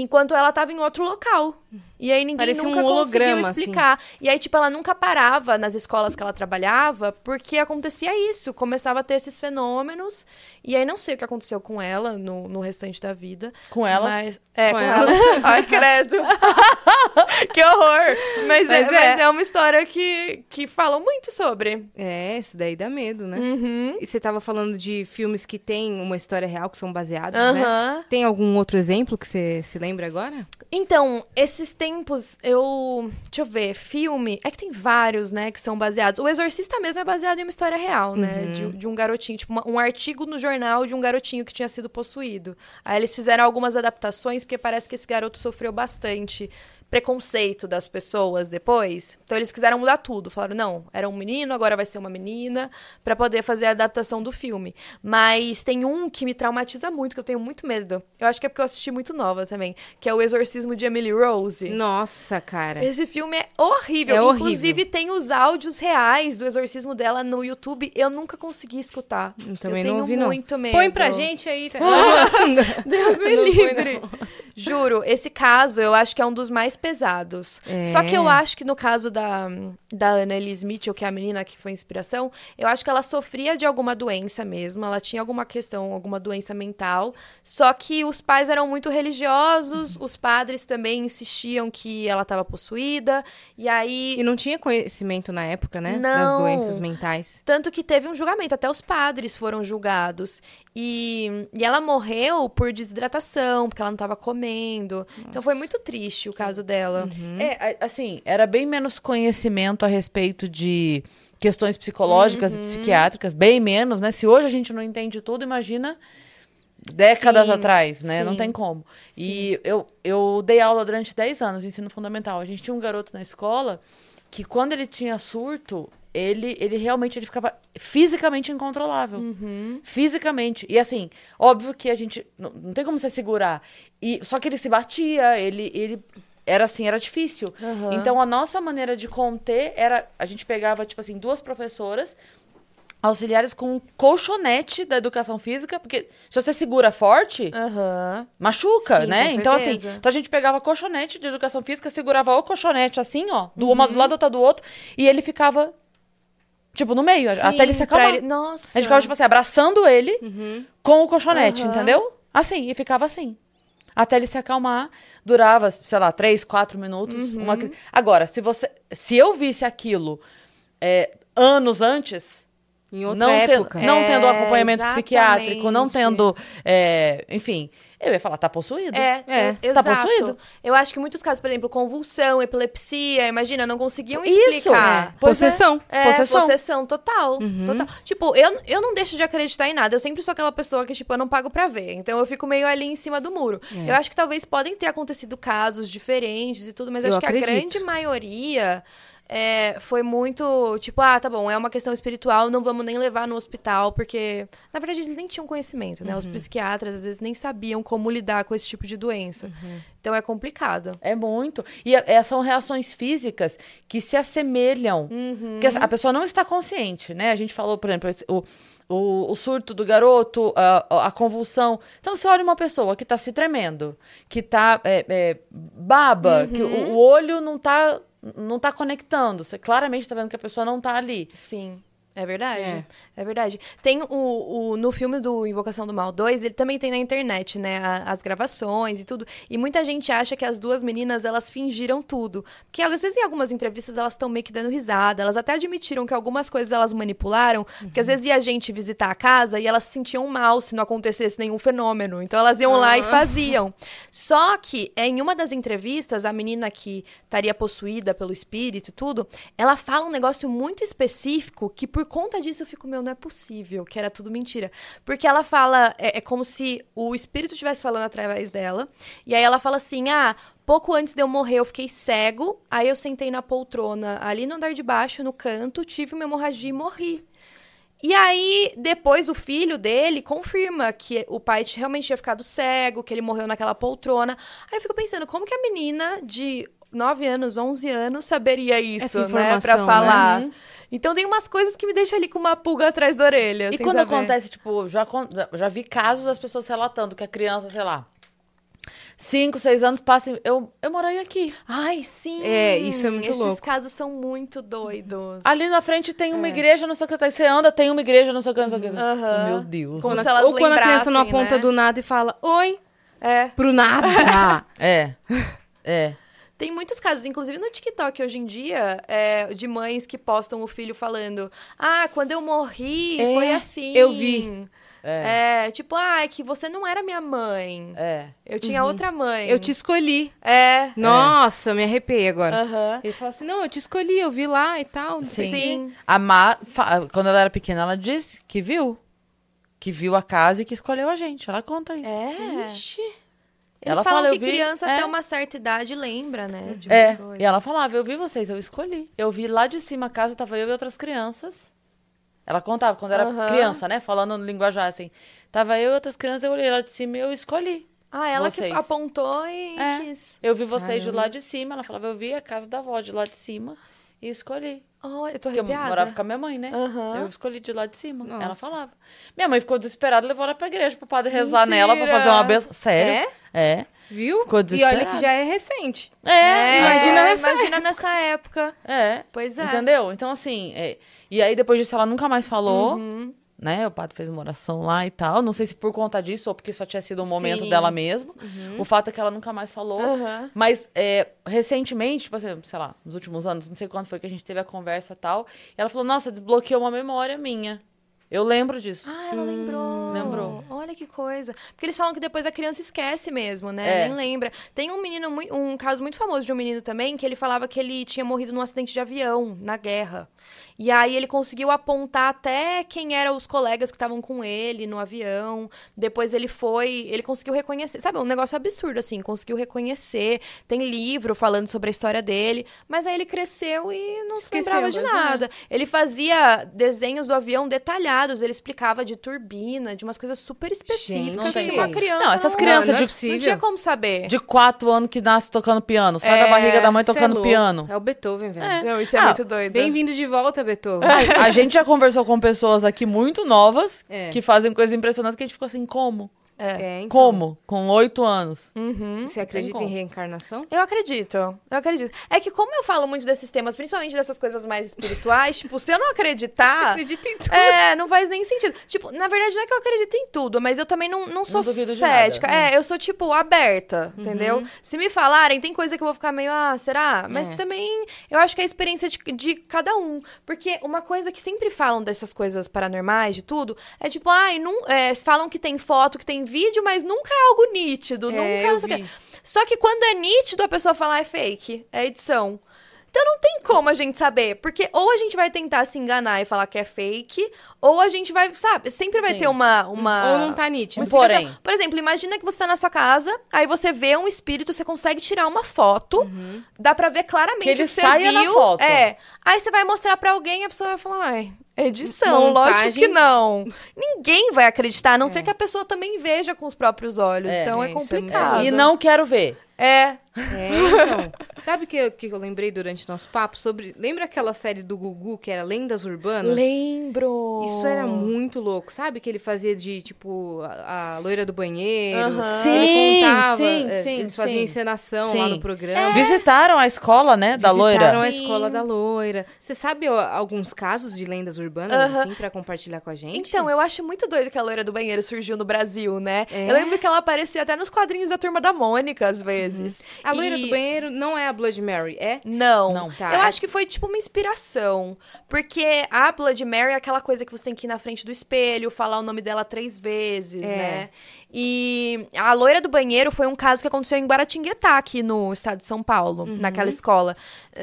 Enquanto ela estava em outro local. E aí ninguém Parecia um nunca conseguiu holograma, assim. explicar. E aí, tipo, ela nunca parava nas escolas que ela trabalhava, porque acontecia isso. Começava a ter esses fenômenos. E aí, não sei o que aconteceu com ela no, no restante da vida. Com elas? Mas, é, Com com, elas. elas. Ai, credo. que horror. Mas, Mas é, é. mas é uma história que, que falam muito sobre. É, isso daí dá medo, né? Uhum. E você tava falando de filmes que têm uma história real, que são baseados, né? Aham. Tem algum outro exemplo que você se lembra agora? Então, esses tempos, eu. Deixa eu ver, filme. É que tem vários, né, que são baseados. O Exorcista mesmo é baseado em uma história real, né? De, de um garotinho, tipo, uma- um artigo no jornal de um garotinho que tinha sido possuído. Aí eles fizeram algumas adaptações, porque parece que esse garoto sofreu bastante preconceito das pessoas depois. Então eles quiseram mudar tudo. Falaram, não, era um menino, agora vai ser uma menina, pra poder fazer a adaptação do filme. Mas tem um que me traumatiza muito, que eu tenho muito medo. Eu acho que é porque eu assisti muito nova também, que é o Exorcismo de Emily Rose. Nossa, cara. Esse filme é horrível. É horrível. Inclusive, tem os áudios reais do exorcismo dela no YouTube. Eu nunca consegui escutar. Eu também eu tenho não ouvi, não. muito medo. Põe pra gente aí. Tá? Deus me Não foi, livre. Juro, esse caso eu acho que é um dos mais pesados. É. Só que eu acho que no caso da, da Ana Elise Mitchell, que é a menina que foi inspiração, eu acho que ela sofria de alguma doença mesmo. Ela tinha alguma questão, alguma doença mental. Só que os pais eram muito religiosos, os padres também insistiam que ela estava possuída. E aí E não tinha conhecimento na época, né? Não. Das doenças mentais. Tanto que teve um julgamento, até os padres foram julgados. E, e ela morreu por desidratação, porque ela não estava comendo. Então foi muito triste o caso dela. É, a- assim, era bem menos conhecimento a respeito de questões psicológicas e psiquiátricas, bem menos, né? Se hoje a gente não entende tudo, imagina décadas Sim, atrás, né? Não sim. tem como. E eu, eu dei aula durante 10 anos, ensino fundamental. A gente tinha um garoto na escola que quando ele tinha surto, ele, ele realmente ele ficava fisicamente incontrolável. Fisicamente. E assim, óbvio que a gente. Não, não tem como você segurar. E, só que ele se batia, ele, ele. Era assim, era difícil. Então a nossa maneira de conter era. A gente pegava, tipo assim, duas professoras auxiliares com um colchonete da educação física, porque se você segura forte, Aham. machuca, Sim, né? Então, assim, então a gente pegava colchonete de educação física, segurava o colchonete assim, ó, do uma do lado, outra do outro, e ele ficava, tipo, no meio, até ele se Sim, acalmar. ele- Nossa. A gente ficava, tipo assim, abraçando ele com o colchonete, Aham. entendeu? Assim, e ficava assim. Até ele se acalmar, durava, sei lá, três, quatro minutos. Uhum. uma Agora, se você. Se eu visse aquilo é, anos antes, Em outra não, época. Tendo, não É, tendo acompanhamento psiquiátrico, não exatamente. tendo. é, enfim, eu ia falar, tá possuído. É, É. é, Tá exato. possuído? Eu acho que muitos casos, por exemplo, convulsão, epilepsia, imagina, não conseguiam Isso, explicar. é. Pois é. Possessão. É, Possessão. possessão, total, total. Tipo, eu, eu não deixo de acreditar em nada. Eu sempre sou aquela pessoa que, tipo, eu não pago pra ver. Então eu fico meio ali em cima do muro. É. Eu acho que talvez podem ter acontecido casos diferentes e tudo, mas Eu acho que a acredito. grande maioria é, foi muito, tipo, ah, tá bom, é uma questão espiritual, não vamos nem levar no hospital, porque, na verdade, eles nem tinham conhecimento, né? Os psiquiatras, às vezes, nem sabiam como lidar com esse tipo de doença. Então é complicado. É muito. E é- são reações físicas que se assemelham. Porque a pessoa não está consciente, né? A gente falou, por exemplo, o, o, o surto do garoto, a, a convulsão. Então, você olha uma pessoa que está se tremendo, que está baba, que o, o olho não está não tá conectando. Você claramente está vendo que a pessoa não está ali. Sim. É verdade. É. É, verdade. Tem o, o. No filme do Invocação do Mal 2, ele também tem na internet, né? a- as gravações e tudo. E muita gente acha que as duas meninas, elas fingiram tudo. Porque às vezes em algumas entrevistas elas estão meio que dando risada. Elas até admitiram que algumas coisas elas manipularam. Porque às vezes ia gente visitar a casa e elas se sentiam mal se não acontecesse nenhum fenômeno. Então elas iam lá e faziam. Só que é, em uma das entrevistas, a menina que estaria possuída pelo espírito e tudo, ela fala um negócio muito específico que por conta disso eu fico, meu, não é possível, que era tudo mentira. Porque ela fala, é, é como se o espírito estivesse falando através dela, e aí ela fala assim: ah, pouco antes de eu morrer eu fiquei cego, aí eu sentei na poltrona ali no andar de baixo, no canto, tive uma hemorragia e morri. E aí, depois, o filho dele confirma que o pai realmente tinha ficado cego, que ele morreu naquela poltrona. Aí eu fico pensando, como que a menina de 9 anos, 11 anos saberia isso, né? Pra informação, falar. né? Então tem umas coisas que me deixam ali com uma pulga atrás da orelha. E sem quando saber. acontece, tipo, já, já vi casos das pessoas relatando que a criança, sei lá, 5, 6 anos passa. e Eu, eu moraria aqui. Ai, sim! É, isso é muito Esses louco. casos são muito doidos. Ali na frente tem uma igreja, não sei o que. Aí você anda, tem uma igreja, não sei o que, não sei o que. Aham. Meu Deus. Como Quando a- Ou quando a criança não aponta né? do nada e fala, oi, É. pro nada. É. É. Tem muitos casos, inclusive no TikTok hoje em dia, é, de mães que postam o filho falando: Ah, quando eu morri, É, foi assim. eu vi. É. tipo, ah, é que você não era minha mãe. É. Eu tinha outra mãe. eu te escolhi. É. Nossa, me arrepiei agora. Aham. Ele fala assim, não, eu te escolhi, eu vi lá e tal. quê. Sim. A Má, fa- quando ela era pequena, ela disse que viu. Que viu a casa e que escolheu a gente. Ela conta isso. É. Ixi. Eles Ela falam fala, que vi- criança é. até uma certa idade lembra, né? de É, coisas. e ela falava, eu vi vocês, eu escolhi. Eu vi lá de cima a casa, tava eu e outras crianças. Ela contava, quando era Aham. criança, né? Falando no linguajar, assim. Tava eu e outras crianças, eu olhei lá de cima e eu escolhi. Ah, ela Vocês. que apontou e É. quis. Eu vi vocês de lá de cima. Ela falava, eu vi a casa da avó de lá de cima e escolhi. Olha, eu tô Porque eu arrepiada. morava com a minha mãe, né? Aham. Eu escolhi de lá de cima. Ela Nossa. falava. Minha mãe ficou desesperada, levou ela pra igreja pro padre rezar Mentira. nela pra fazer uma benção. Sério? É? Viu? Ficou e olha que já é recente. É, É, imagina nessa imagina nessa época. É. Pois é. Entendeu? Então, assim. é, E aí, depois disso, ela nunca mais falou. Uhum. Né? O padre fez uma oração lá e tal. Não sei se por conta disso ou porque só tinha sido um momento Sim. Uhum. dela mesmo. O fato é que ela nunca mais falou. Aham. Mas é, recentemente, tipo assim, sei lá, nos últimos anos, não sei quando foi que a gente teve a conversa e tal. E ela falou: Nossa, desbloqueou uma memória minha. Eu lembro disso. Ah, ela lembrou. lembrou. Olha que coisa. Porque eles falam que depois a criança esquece mesmo, né? É. Nem lembra. Tem um menino, um caso muito famoso de um menino também, que ele falava que ele tinha morrido num acidente de avião, na guerra. E aí ele conseguiu apontar até quem eram os colegas que estavam com ele no avião. Depois ele foi, ele conseguiu reconhecer. Sabe, um negócio absurdo, assim, conseguiu reconhecer. Tem livro falando sobre a história dele. Mas aí ele cresceu e não se Esqueceu, lembrava de mas é. nada. Ele fazia desenhos do avião detalhados, ele explicava de turbina, de umas coisas super específicas Gente. que uma criança Não, essas não, crianças não é de, possível. não tinha como saber. de quatro anos que nasce tocando piano. Sai É, da barriga da mãe é tocando piano. É o Beethoven, velho. Não, isso é Ah, muito doido. Bem-vindo de volta, Beethoven. A, a gente já conversou com pessoas aqui muito novas É. que fazem coisas impressionantes que a gente ficou assim, como? É, então. Como? Com oito anos. Uhum. Você acredita em reencarnação? Eu acredito, eu acredito. É que como eu falo muito desses temas, principalmente dessas coisas mais espirituais, tipo, se eu não acreditar... Acredita em tudo. É, não faz nem sentido. Tipo, na verdade, não é que eu acredito em tudo, mas eu também não, não sou de cética. nada. É, eu sou, tipo, aberta, entendeu? Se me falarem, tem coisa que eu vou ficar meio, ah, será? Mas É. também eu acho que é a experiência de, de cada um. Porque uma coisa que sempre falam dessas coisas paranormais, de tudo, é tipo, ai, não, é, falam que tem foto, que tem vídeo, mas nunca é algo nítido. É, nunca eu não sei vi. Só que quando é nítido, a pessoa fala, ah, é fake, é edição. Então não tem como a gente saber, porque ou a gente vai tentar se enganar e falar que é fake, ou a gente vai, sabe, sempre vai Sim. ter uma, uma... Ou não tá nítido. Porém. Por exemplo, imagina que você tá na sua casa, aí você vê um espírito, você consegue tirar uma foto, dá pra ver claramente Que ele o que você saia na viu. foto. É. Aí você vai mostrar pra alguém e a pessoa vai falar, ai, é edição, lógico Montagem. que não. Ninguém vai acreditar, a não ser que a pessoa também veja com os próprios olhos. É. então é, É, é complicado. E não quero ver. É. É, então. Sabe o que, eu- que eu lembrei durante nosso papo sobre. Lembra aquela série do Gugu que era Lendas Urbanas? Lembro. Isso era muito louco, sabe? Que ele fazia de, tipo, a, a loira do banheiro. Aham. Ele Sim, contava, sim, é, sim, Eles faziam sim. encenação Sim. lá no programa. Visitaram a escola, né, da Visitaram loira. a Sim. escola da loira. Você sabe ó, alguns casos de lendas urbanas, Aham. assim, pra compartilhar com a gente? Então, eu acho muito doido que a loira do banheiro surgiu no Brasil, né? É? Eu lembro que ela aparecia até nos quadrinhos da Turma da Mônica, às vezes. A loira E- do banheiro não é a Blood Mary, é? Não. Não. Tá. Eu acho que foi tipo uma inspiração. Porque a Blood Mary é aquela coisa que você tem que ir na frente do espelho, falar o nome dela três vezes, É. né? E a loira do banheiro foi um caso que aconteceu em Guaratinguetá, aqui no estado de São Paulo, Uhum. naquela escola.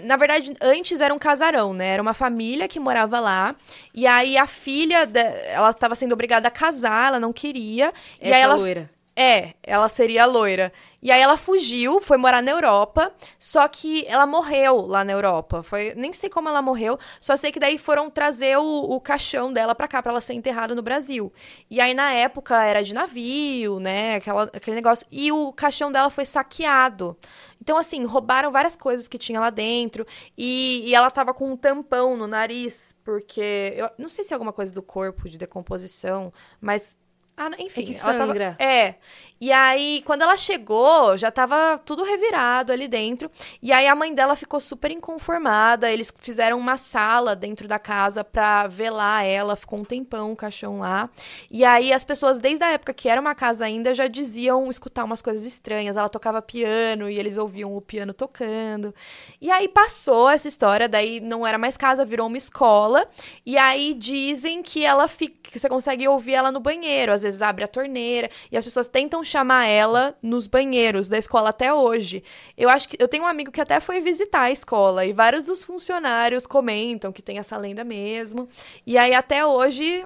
Na verdade, antes era um casarão, né? Era uma família que morava lá. E aí a filha, de- ela estava sendo obrigada a casar, ela não queria. e Essa aí ela loira. É, ela seria loira. E aí ela fugiu, foi morar na Europa, só que ela morreu lá na Europa. Foi, nem sei como ela morreu, só sei que daí foram trazer o, o caixão dela pra cá, pra ela ser enterrada no Brasil. E aí na época era de navio, né, aquela, aquele negócio. E o caixão dela foi saqueado. Então, assim, roubaram várias coisas que tinha lá dentro. E, e ela tava com um tampão no nariz, porque. Eu não sei se é alguma coisa do corpo, de decomposição, mas. Ah, enfim. É que ela tava- sangra. é. E aí, quando ela chegou, já tava tudo revirado ali dentro. E aí a mãe dela ficou super inconformada. Eles fizeram uma sala dentro da casa pra velar ela. Ficou um tempão o caixão lá. E aí as pessoas, desde a época que era uma casa ainda, já diziam escutar umas coisas estranhas. Ela tocava piano e eles ouviam o piano tocando. E aí passou essa história, daí não era mais casa, virou uma escola. E aí dizem que ela fica, que você consegue ouvir ela no banheiro, às vezes abre a torneira e as pessoas tentam chamar ela nos banheiros da escola até hoje. Eu acho que eu tenho um amigo que até foi visitar a escola e vários dos funcionários comentam que tem essa lenda mesmo. E aí até hoje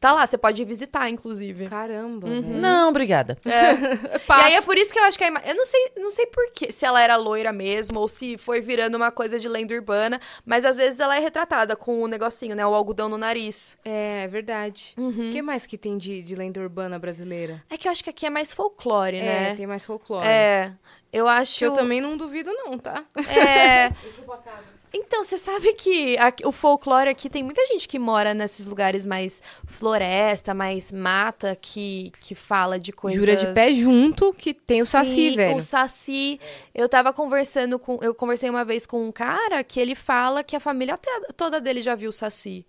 tá lá, você pode visitar inclusive. Caramba. Uhum. Não, obrigada. E aí é por isso que eu acho que a ima... Eu não sei, não sei por que, se ela era loira mesmo, ou se foi virando uma coisa de lenda urbana, mas às vezes ela é retratada com o negocinho, né? O algodão no nariz. É, é verdade. O Uhum. que mais que tem de, de lenda urbana brasileira? É que eu acho que aqui é mais folclore, É, né? tem mais folclore. É. Eu acho. Que eu também não duvido, não, tá? É. Então, você sabe que aqui- o folclore aqui tem muita gente que mora nesses lugares mais floresta, mais mata, que, que fala de coisas. Jura de pé junto que tem o Sim, saci, velho. O saci. Eu tava conversando com. Eu conversei uma vez com um cara que ele fala que a família até- toda dele já viu saci.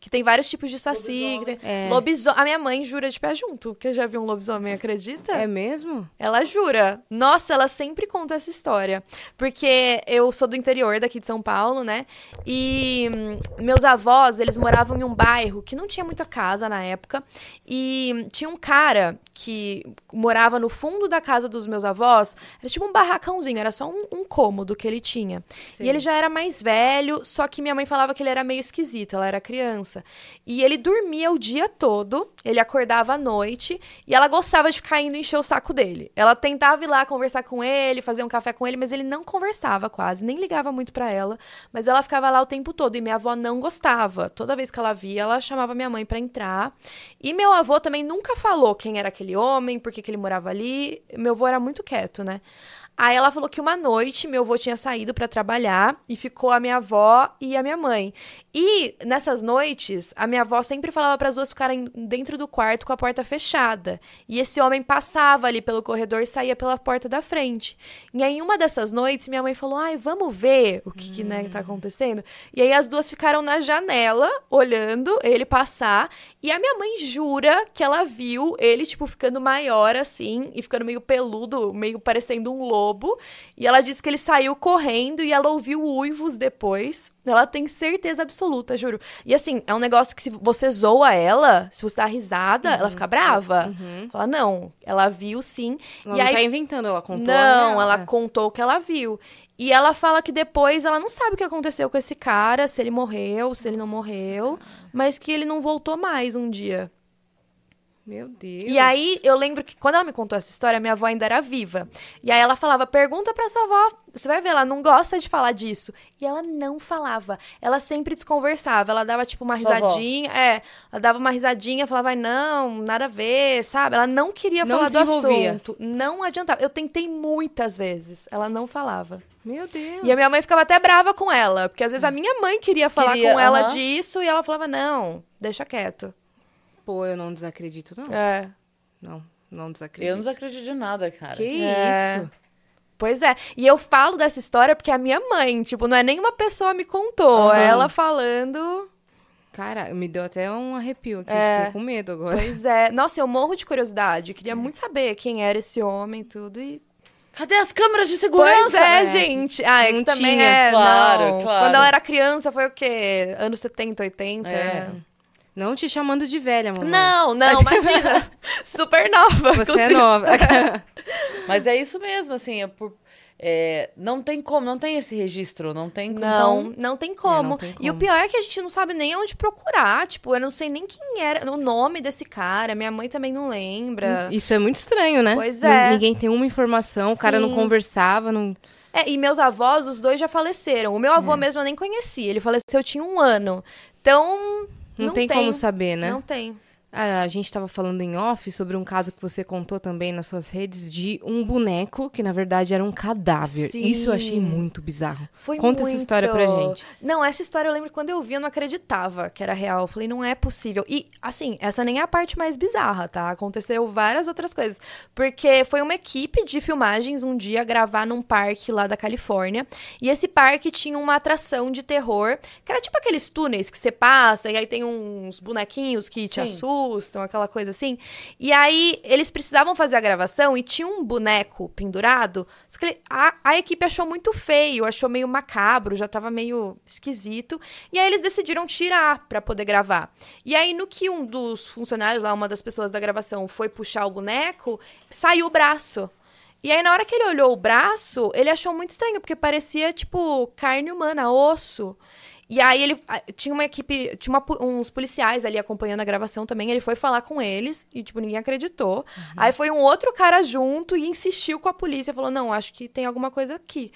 Que tem vários tipos de saci. que tem- É. Lobiso- A minha mãe jura de pé junto, que eu já vi um lobisomem, acredita? É mesmo? Ela jura. Nossa, ela sempre conta essa história. Porque eu sou do interior daqui de São Paulo, né? E hum, meus avós, eles moravam em um bairro que não tinha muita casa na época. E tinha um cara que morava no fundo da casa dos meus avós. Era tipo um barracãozinho, era só um, um cômodo que ele tinha. Sei. E ele já era mais velho, só que minha mãe falava que ele era meio esquisito, ela era criança. E ele dormia o dia todo, ele acordava à noite, e ela gostava de ficar indo encher o saco dele. Ela tentava ir lá conversar com ele, fazer um café com ele, mas ele não conversava quase, nem ligava muito pra ela, mas ela ficava lá o tempo todo e minha avó não gostava. Toda vez que ela via, ela chamava minha mãe pra entrar. E meu avô também nunca falou quem era aquele homem, por que ele morava ali. Meu avô era muito quieto, né? Aí ela falou que uma noite meu avô tinha saído pra trabalhar e ficou a minha avó e a minha mãe. E nessas noites, a minha avó sempre falava para as duas ficarem dentro do quarto com a porta fechada. E esse homem passava ali pelo corredor e saía pela porta da frente. E aí, em uma dessas noites, minha mãe falou: "Ai, vamos ver o que, que né, tá acontecendo". E aí as duas ficaram na janela olhando ele passar, e a minha mãe jura que ela viu ele tipo ficando maior assim e ficando meio peludo, meio parecendo um lobo. E ela disse que ele saiu correndo e ela ouviu uivos depois. Ela tem certeza absoluta, juro. E assim, é um negócio que se você zoa ela, se você dá risada, ela fica brava. Fala, não, ela viu sim. Ela e não aí, tá inventando, ela contou. não, né? ela É. contou o que ela viu. E ela fala que depois ela não sabe o que aconteceu com esse cara, se ele morreu, se ele não morreu, mas que ele não voltou mais um dia. Meu Deus. E aí, eu lembro que quando ela me contou essa história, minha avó ainda era viva. E aí ela falava: pergunta pra sua avó. Você vai ver, ela não gosta de falar disso. E ela não falava. Ela sempre desconversava. Ela dava, tipo, uma Sua avó? risadinha. É, ela dava uma risadinha, falava, "Ai, não, nada a ver, sabe? Ela não queria Não falar do assunto. Não adiantava. Eu tentei muitas vezes. Ela não falava. Meu Deus. E a minha mãe ficava até brava com ela. Porque às vezes a minha mãe queria falar Queria, com ela aham. disso e ela falava, não, deixa quieto. Pô, eu não desacredito, não. É. Não, não desacredito. Eu não desacredito de nada, cara. Que É. isso? Pois é. E eu falo dessa história porque a minha mãe, tipo, não é nem uma pessoa me contou. Sim. Ela falando. Cara, me deu até um arrepio aqui. É. Fiquei com medo agora. Pois é. Nossa, eu morro de curiosidade. Queria muito saber quem era esse homem e tudo. E Cadê as câmeras de segurança? Pois é, né? gente. Ah, é que Não também tinha. é. Claro, não. claro. Quando ela era criança, foi o quê? Anos 70, 80? É. Não te chamando de velha, mamãe. Não, não, imagina. Super nova. Você é inclusive. nova. Mas é isso mesmo, assim, é por- é, não tem como, não tem esse registro, não tem como. Não, Então, não tem como. não tem E o como. pior é que a gente não sabe nem onde procurar. Tipo, eu não sei nem quem era, o nome desse cara. Minha mãe também não lembra. Isso é muito estranho, né? Pois N- é. Ninguém tem uma informação, o cara não Sim. conversava, não... É, e meus avós, os dois já faleceram. O meu É. avô mesmo eu nem conhecia. Ele faleceu, eu tinha um ano. Então. Não, Não tem, tem. como saber, né? Não tem. Ah, a gente estava falando em off sobre um caso que você contou também nas suas redes de um boneco que na verdade era um cadáver. Sim. Isso eu achei muito bizarro. Foi Conta muito... essa história pra gente. Não, essa história eu lembro que quando eu vi, eu não acreditava que era real. Eu falei, não é possível. E, assim, essa nem é a parte mais bizarra, tá? Aconteceu várias outras coisas. Porque foi uma equipe de filmagens um dia gravar num parque lá da Califórnia. E esse parque tinha uma atração de terror, que era tipo aqueles túneis que você passa e aí tem uns bonequinhos que te Sim. Assustam, aquela coisa assim. E aí eles precisavam fazer a gravação e tinha um boneco pendurado. Só que ele- a, a equipe achou muito feio, achou meio macabro, já tava meio esquisito. E aí eles decidiram tirar pra poder gravar. E aí no que um dos funcionários lá, uma das pessoas da gravação, foi puxar o boneco, saiu o braço. E aí, na hora que ele olhou o braço, ele achou muito estranho, porque parecia, tipo, carne humana, osso. E aí ele tinha uma equipe, tinha uma uns policiais ali acompanhando a gravação também. Ele foi falar com eles e, tipo, ninguém acreditou. Aí foi um outro cara junto e insistiu com a polícia. Falou: não, acho que tem alguma coisa aqui.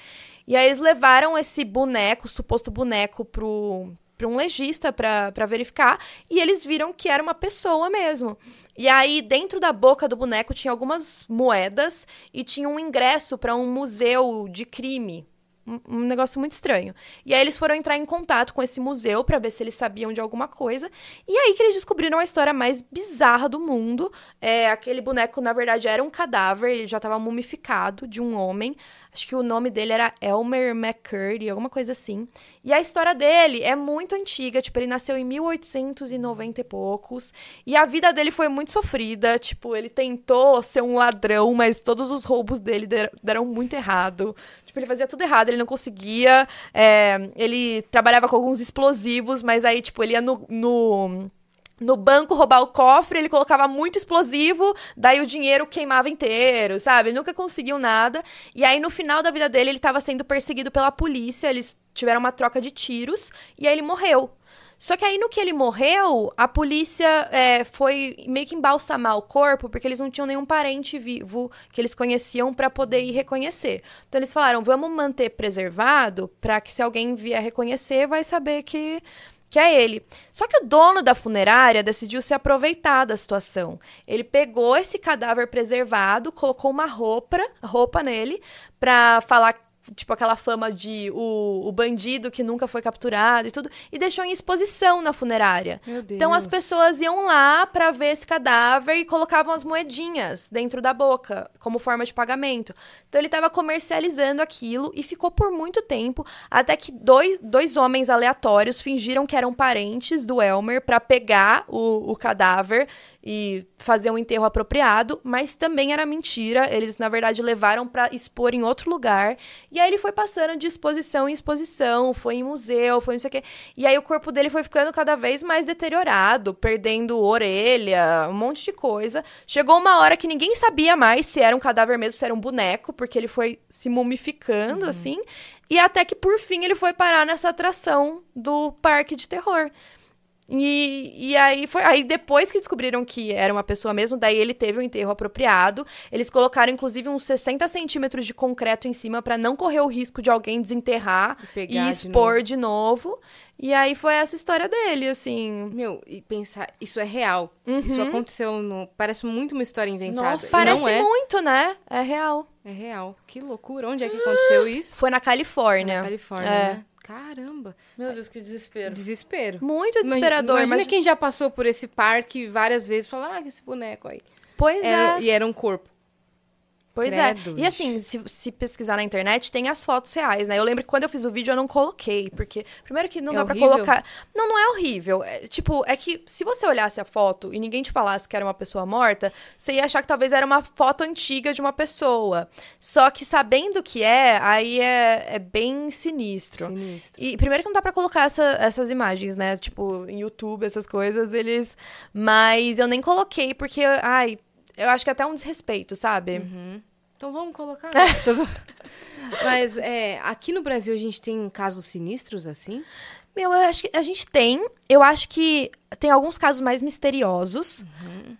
E aí eles levaram esse boneco, suposto boneco, pro, pra um legista pra verificar. E eles viram que era uma pessoa mesmo. E aí, dentro da boca do boneco, tinha algumas moedas e tinha um ingresso pra um museu de crime. Um, negócio muito estranho. E aí eles foram entrar em contato com esse museu pra ver se eles sabiam de alguma coisa. E aí que eles descobriram a história mais bizarra do mundo. É, aquele boneco, na verdade, era um cadáver, ele já estava mumificado de um homem. Acho que o nome dele era Elmer McCurdy, alguma coisa assim. E a história dele é muito antiga, tipo, ele nasceu em 1890 e poucos. E a vida dele foi muito sofrida, tipo, ele tentou ser um ladrão, mas todos os roubos dele der- deram muito errado. Tipo, ele fazia tudo errado, ele não conseguia. é, ele trabalhava com alguns explosivos, mas aí, tipo, ele ia no- no no banco roubar o cofre, ele colocava muito explosivo, daí o dinheiro queimava inteiro, sabe? Ele nunca conseguiu nada. E aí, no final da vida dele, ele tava sendo perseguido pela polícia, eles tiveram uma troca de tiros, e aí ele morreu. Só que aí, no que ele morreu, a polícia é, foi meio que embalsamar o corpo, porque eles não tinham nenhum parente vivo que eles conheciam pra poder ir reconhecer. Então, eles falaram: vamos manter preservado, pra que se alguém vier reconhecer, vai saber que que é ele. Só que o dono da funerária decidiu se aproveitar da situação. Ele pegou esse cadáver preservado, colocou uma roupa, roupa nele pra falar tipo aquela fama de o, o bandido que nunca foi capturado e tudo, e deixou em exposição na funerária. Meu Deus. Então as pessoas iam lá pra ver esse cadáver e colocavam as moedinhas dentro da boca como forma de pagamento. Então ele estava comercializando aquilo e ficou por muito tempo até que dois, dois homens aleatórios fingiram que eram parentes do Elmer pra pegar o, o cadáver e fazer um enterro apropriado, mas também era mentira. Eles na verdade levaram pra expor em outro lugar e aí ele foi passando de exposição em exposição, foi em museu, foi não sei o quê. E aí o corpo dele foi ficando cada vez mais deteriorado, perdendo orelha, um monte de coisa. Chegou uma hora que ninguém sabia mais se era um cadáver mesmo, se era um boneco, porque ele foi se mumificando, assim. E até que, por fim, ele foi parar nessa atração do parque de terror. E, e aí foi. Aí depois que descobriram que era uma pessoa mesmo, daí ele teve um enterro apropriado. Eles colocaram, inclusive, uns 60 centímetros de concreto em cima pra não correr o risco de alguém desenterrar E e, pegar de expor de novo. E aí foi essa história dele, assim. Meu, e pensar, isso é real. Uhum. Isso aconteceu no. Parece muito uma história inventada. Nossa, Parece é. muito, né? É real. É real. Que loucura. Onde é que aconteceu isso? Foi na Califórnia. Na Califórnia, É. né? Caramba. Meu Deus, que desespero. Desespero. Muito Imagina- desesperador. Imagina mas... quem já passou por esse parque várias vezes e falou, ah, esse boneco aí. Pois Era- é. E era um corpo. Pois Credo, é. E assim, se, se pesquisar na internet, tem as fotos reais, né? Eu lembro que quando eu fiz o vídeo eu não coloquei, porque primeiro que não É dá pra horrível? colocar. Não, não é horrível. É, tipo, é que se você olhasse a foto e ninguém te falasse que era uma pessoa morta, você ia achar que talvez era uma foto antiga de uma pessoa. Só que sabendo que é, aí é, é bem sinistro. Sinistro. E primeiro que não dá pra colocar essa- essas imagens, né? Tipo, em YouTube, essas coisas, eles. Mas eu nem coloquei porque, ai, eu acho que é até um desrespeito, sabe? Então vamos colocar. Mas é, aqui no Brasil a gente tem casos sinistros assim? Meu, eu acho que a gente tem. Eu acho que tem alguns casos mais misteriosos.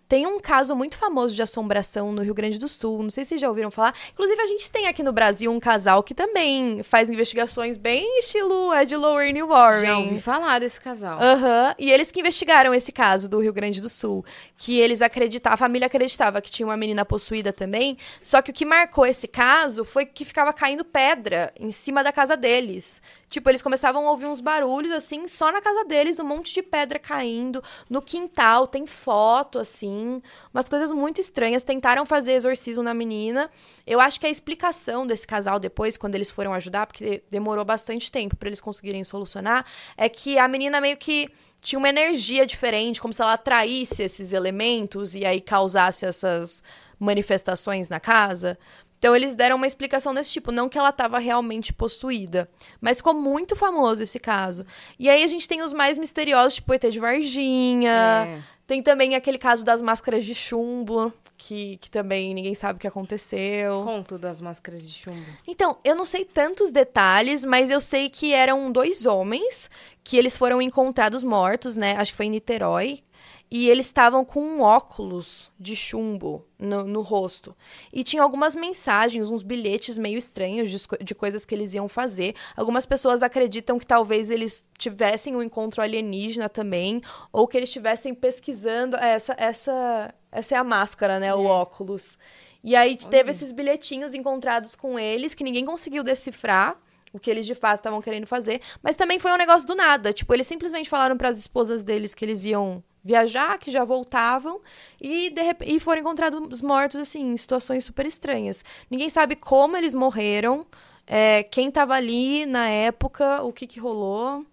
Tem um caso muito famoso de assombração no Rio Grande do Sul. Não sei se vocês já ouviram falar. Inclusive, a gente tem aqui no Brasil um casal que também faz investigações bem estilo Ed Lower New Warren. Já ouvi falar desse casal. Aham. E eles que investigaram esse caso do Rio Grande do Sul. Que eles acreditavam, a família acreditava que tinha uma menina possuída também. Só que o que marcou esse caso foi que ficava caindo pedra em cima da casa deles. Tipo, eles começavam a ouvir uns barulhos, assim, só na casa deles, um monte de pedra caindo. No quintal, tem foto, assim. Umas coisas muito estranhas. Tentaram fazer exorcismo na menina. Eu acho que a explicação desse casal depois, quando eles foram ajudar, porque demorou bastante tempo para eles conseguirem solucionar, é que a menina meio que tinha uma energia diferente, como se ela atraísse esses elementos e aí causasse essas manifestações na casa. Então eles deram uma explicação desse tipo, não que ela estava realmente possuída, mas ficou muito famoso esse caso. E aí a gente tem os mais misteriosos, tipo o ET de Varginha, É. tem também aquele caso das máscaras de chumbo, que, que também ninguém sabe o que aconteceu. Conto das máscaras de chumbo. Então, eu não sei tantos detalhes, mas eu sei que eram dois homens que eles foram encontrados mortos, né? Acho que foi em Niterói. E eles estavam com um óculos de chumbo no, no rosto. E tinha algumas mensagens, uns bilhetes meio estranhos de, de coisas que eles iam fazer. Algumas pessoas acreditam que talvez eles tivessem um encontro alienígena também, ou que eles estivessem pesquisando. é, Essa, essa, essa é a máscara, né? O óculos. E aí teve esses bilhetinhos encontrados com eles que ninguém conseguiu decifrar o que eles de fato estavam querendo fazer, mas também foi um negócio do nada. Tipo, eles simplesmente falaram para as esposas deles que eles iam viajar, que já voltavam e de e foram encontrados mortos assim, em situações super estranhas. Ninguém sabe como eles morreram, é, quem tava ali na época, o que que rolou.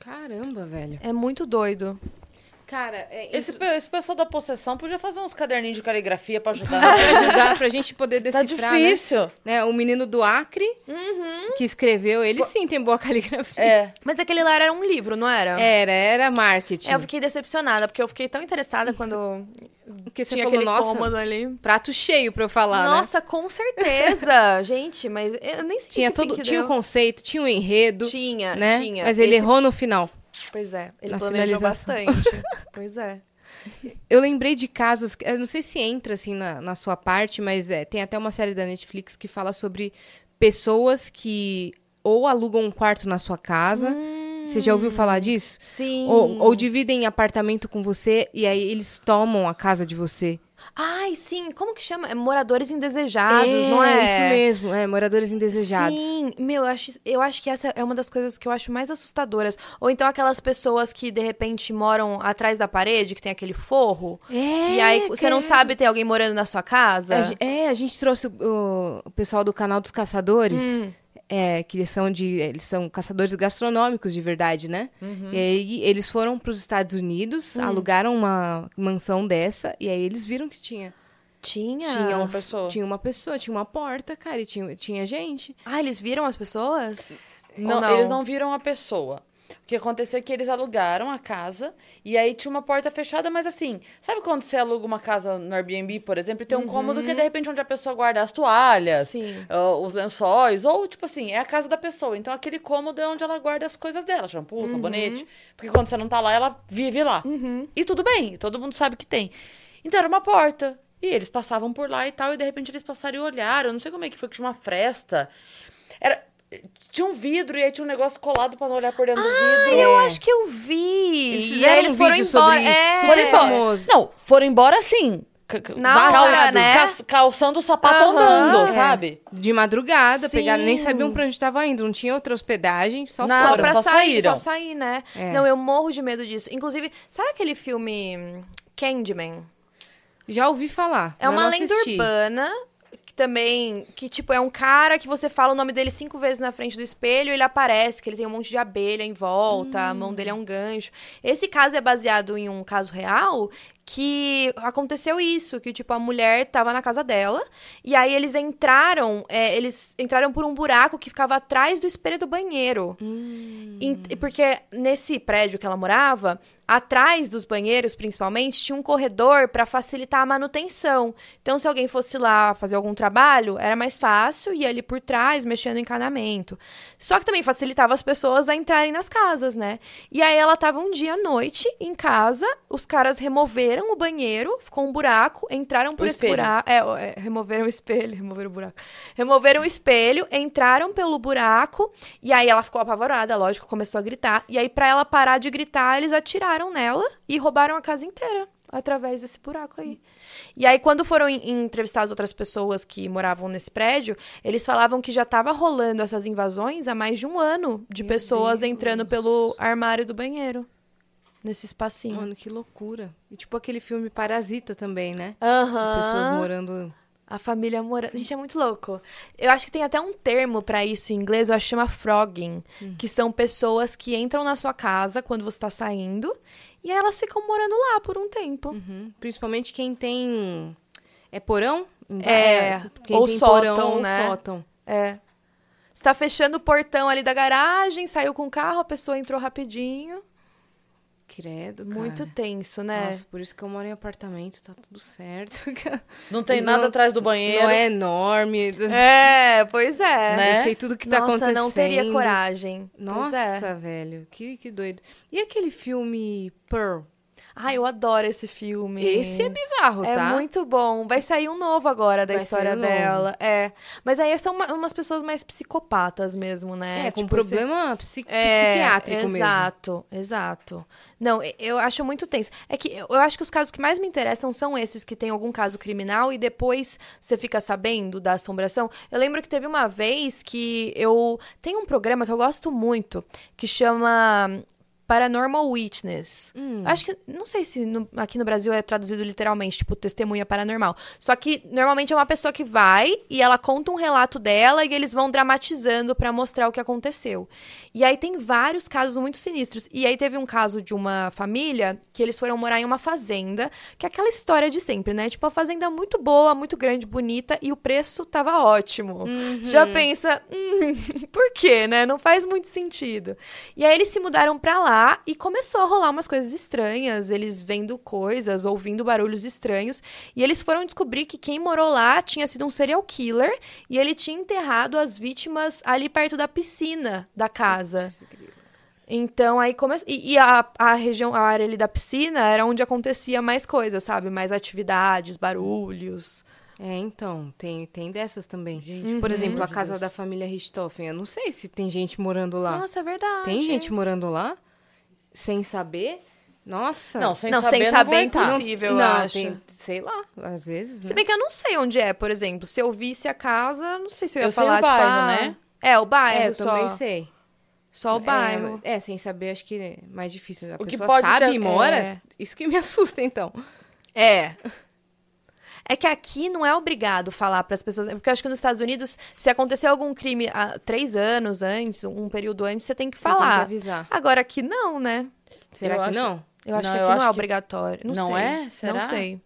Caramba, velho. É muito doido. Cara, é, Esse, pe- esse pessoal da possessão podia fazer uns caderninhos de caligrafia pra ajudar. pra ajudar pra gente poder tá decifrar, né? difícil. né? O menino do Acre, que escreveu, ele sim tem boa caligrafia. É. Mas aquele lá era um livro, não era? Era, era marketing. É, eu fiquei decepcionada, porque eu fiquei tão interessada quando Porque você tinha falou, aquele nossa, cômodo ali. prato cheio pra eu falar, né? Nossa, com certeza. Gente, mas eu nem sei Tinha que todo, que tinha o conceito, tinha o enredo, Tinha, né? tinha. Mas ele Esse- errou no final. Pois é, ele na planejou bastante. pois é. Eu lembrei de casos, eu não sei se entra assim na, na sua parte, mas é, tem até uma série da Netflix que fala sobre pessoas que ou alugam um quarto na sua casa. Você já ouviu falar disso? Sim. Ou, ou dividem apartamento com você e aí eles tomam a casa de você. Ai, sim. Como que chama? É Moradores indesejados, não é? Isso mesmo, é, moradores indesejados. Sim, meu, eu acho, eu acho que essa é uma das coisas que eu acho mais assustadoras. Ou então aquelas pessoas que, de repente, moram atrás da parede, que tem aquele forro. É, e aí você não sabe ter alguém morando na sua casa. Ge- É, a gente trouxe o, o- o pessoal do canal dos caçadores, Hum. É, que são de. Eles são caçadores gastronômicos de verdade, né? E aí eles foram para os Estados Unidos, alugaram uma mansão dessa, e aí eles viram que tinha. Tinha. Tinha uma um- pessoa. Tinha uma pessoa, tinha uma porta, cara, e tinha, tinha gente. Ah, eles viram as pessoas? Ou Não, eles não viram a pessoa. O que aconteceu é que eles alugaram a casa e aí tinha uma porta fechada, mas assim, sabe quando você aluga uma casa no Airbnb, por exemplo, e tem um cômodo que é de repente onde a pessoa guarda as toalhas, ah, os lençóis, ou tipo assim, é a casa da pessoa. Então aquele cômodo é onde ela guarda as coisas dela, shampoo, sabonete. Porque quando você não tá lá, ela vive lá. E tudo bem, todo mundo sabe que tem. Então era uma porta. E eles passavam por lá e tal, e de repente eles passaram e olharam. Eu não sei como é que foi, que tinha uma fresta. Era. Tinha um vidro e aí tinha um negócio colado pra não olhar por dentro do vidro. Eu acho que eu vi. Eles E fizeram aí eles um foram vídeo embora. sobre isso, É. Foram embora. famoso. Não, foram embora c- Na cal- hora, né? Calçando o sapato Aham. andando, É. sabe? De madrugada, Sim. pegaram, nem sabiam pra onde tava indo, não tinha outra hospedagem, só Nada, Só fora. pra só sair, saíram. só sair, né? É. Não, eu morro de medo disso. Inclusive, sabe aquele filme Candyman? Já ouvi falar. É uma não lenda assisti. urbana também, que tipo, é um cara que você fala o nome dele cinco vezes na frente do espelho, ele aparece, que ele tem um monte de abelha em volta, a mão dele é um gancho. Esse caso é baseado em um caso real que aconteceu isso, que tipo a mulher tava na casa dela e aí eles entraram, é, eles entraram por um buraco que ficava atrás do espelho do banheiro, Em- porque nesse prédio que ela morava, atrás dos banheiros principalmente tinha um corredor para facilitar a manutenção. Então se alguém fosse lá fazer algum trabalho, era mais fácil ir ali por trás mexendo no encanamento. Só que também facilitava as pessoas a entrarem nas casas, né? E aí ela tava um dia à noite em casa, os caras removeram o banheiro, ficou um buraco, entraram por esse espelho. buraco. É, é, removeram o espelho, removeram o buraco. Removeram o espelho, entraram pelo buraco, e aí ela ficou apavorada, lógico, começou a gritar. E aí, pra ela parar de gritar, eles atiraram nela e roubaram a casa inteira. Através desse buraco aí. E aí, quando foram en- entrevistar as outras pessoas que moravam nesse prédio, eles falavam que já estava rolando essas invasões há mais de um ano de Meu pessoas Deus. entrando pelo armário do banheiro. Nesse espacinho. Mano, que loucura. E tipo aquele filme Parasita também, né? Aham. Pessoas morando. A família morando. Gente, é muito louco. Eu acho que tem até um termo pra isso em inglês, eu acho que chama frogging. Que são pessoas que entram na sua casa quando você tá saindo. E aí elas ficam morando lá por um tempo. Uhum. Principalmente quem tem. É porão? É, quem ou tem sótão, porão né? ou sótão. É. Você tá fechando o portão ali da garagem, saiu com o carro, a pessoa entrou rapidinho. Credo, cara. Muito tenso, né? Nossa, por isso que eu moro em apartamento, tá tudo certo. Não tem Não- nada atrás do banheiro. Não é enorme. É, pois é. Né? Eu sei tudo que tá Nossa, acontecendo. não teria coragem. Pois Nossa, é. velho, que, que doido. E aquele filme Pearl? Ai, eu adoro esse filme. Esse é bizarro, É tá? muito bom. Vai sair um novo agora da Vai história um novo. dela. É. Mas aí são uma- umas pessoas mais psicopatas mesmo, né? É, com Tipo, esse- problema É, psiquiátrico mesmo. Exato, exato. Não, eu acho muito tenso. É que eu eu acho que os casos que mais me interessam são esses que tem algum caso criminal e depois você fica sabendo da assombração. Eu lembro que teve uma vez que eu. Tem um programa que eu gosto muito que chama. Paranormal Witness. Hum. Acho que. Não sei se no- aqui no Brasil é traduzido literalmente, tipo, testemunha paranormal. Só que normalmente é uma pessoa que vai e ela conta um relato dela e eles vão dramatizando pra mostrar o que aconteceu. E aí tem vários casos muito sinistros. E aí teve um caso de uma família que eles foram morar em uma fazenda, que é aquela história de sempre, né? Tipo, a fazenda muito boa, muito grande, bonita e o preço tava ótimo. Você Já pensa, hum, por quê, né? Não faz muito sentido. E aí eles se mudaram pra lá e começou a rolar umas coisas estranhas, eles vendo coisas, ouvindo barulhos estranhos, e eles foram descobrir que quem morou lá tinha sido um serial killer e ele tinha enterrado as vítimas ali perto da piscina da casa. Então aí começou. E, e a, a região, a área ali da piscina era onde acontecia mais coisas, sabe? Mais atividades, barulhos. É, então, tem, tem dessas também. Gente, Por pelo exemplo, a casa da família Richthofen. Eu não sei se tem gente morando lá. Nossa, é verdade. tem gente morando lá? Sem saber? Nossa. Não, sem Não, saber, sem não saber é impossível, eu não, acho. tem, sei lá, às vezes. Se né? bem que eu não sei onde é, por exemplo. Se eu visse a casa, não sei se eu ia Eu sei o falar, tipo, bairro, ah, né? É, o bairro É, eu só. também sei. Só o bairro. É, é, sem saber, acho que é mais difícil. A O que pessoa pode sabe ter- e mora. é. Isso que me assusta, então. É. É que aqui não é obrigado falar para as pessoas. Porque eu acho que nos Estados Unidos, se acontecer algum crime há três anos antes, um período antes, você tem que Você tem que falar. avisar. Agora aqui não, né? Será Eu que acho- não? Eu acho Não, que aqui não é que- obrigatório. Não, Não sei. é? Será? Não sei.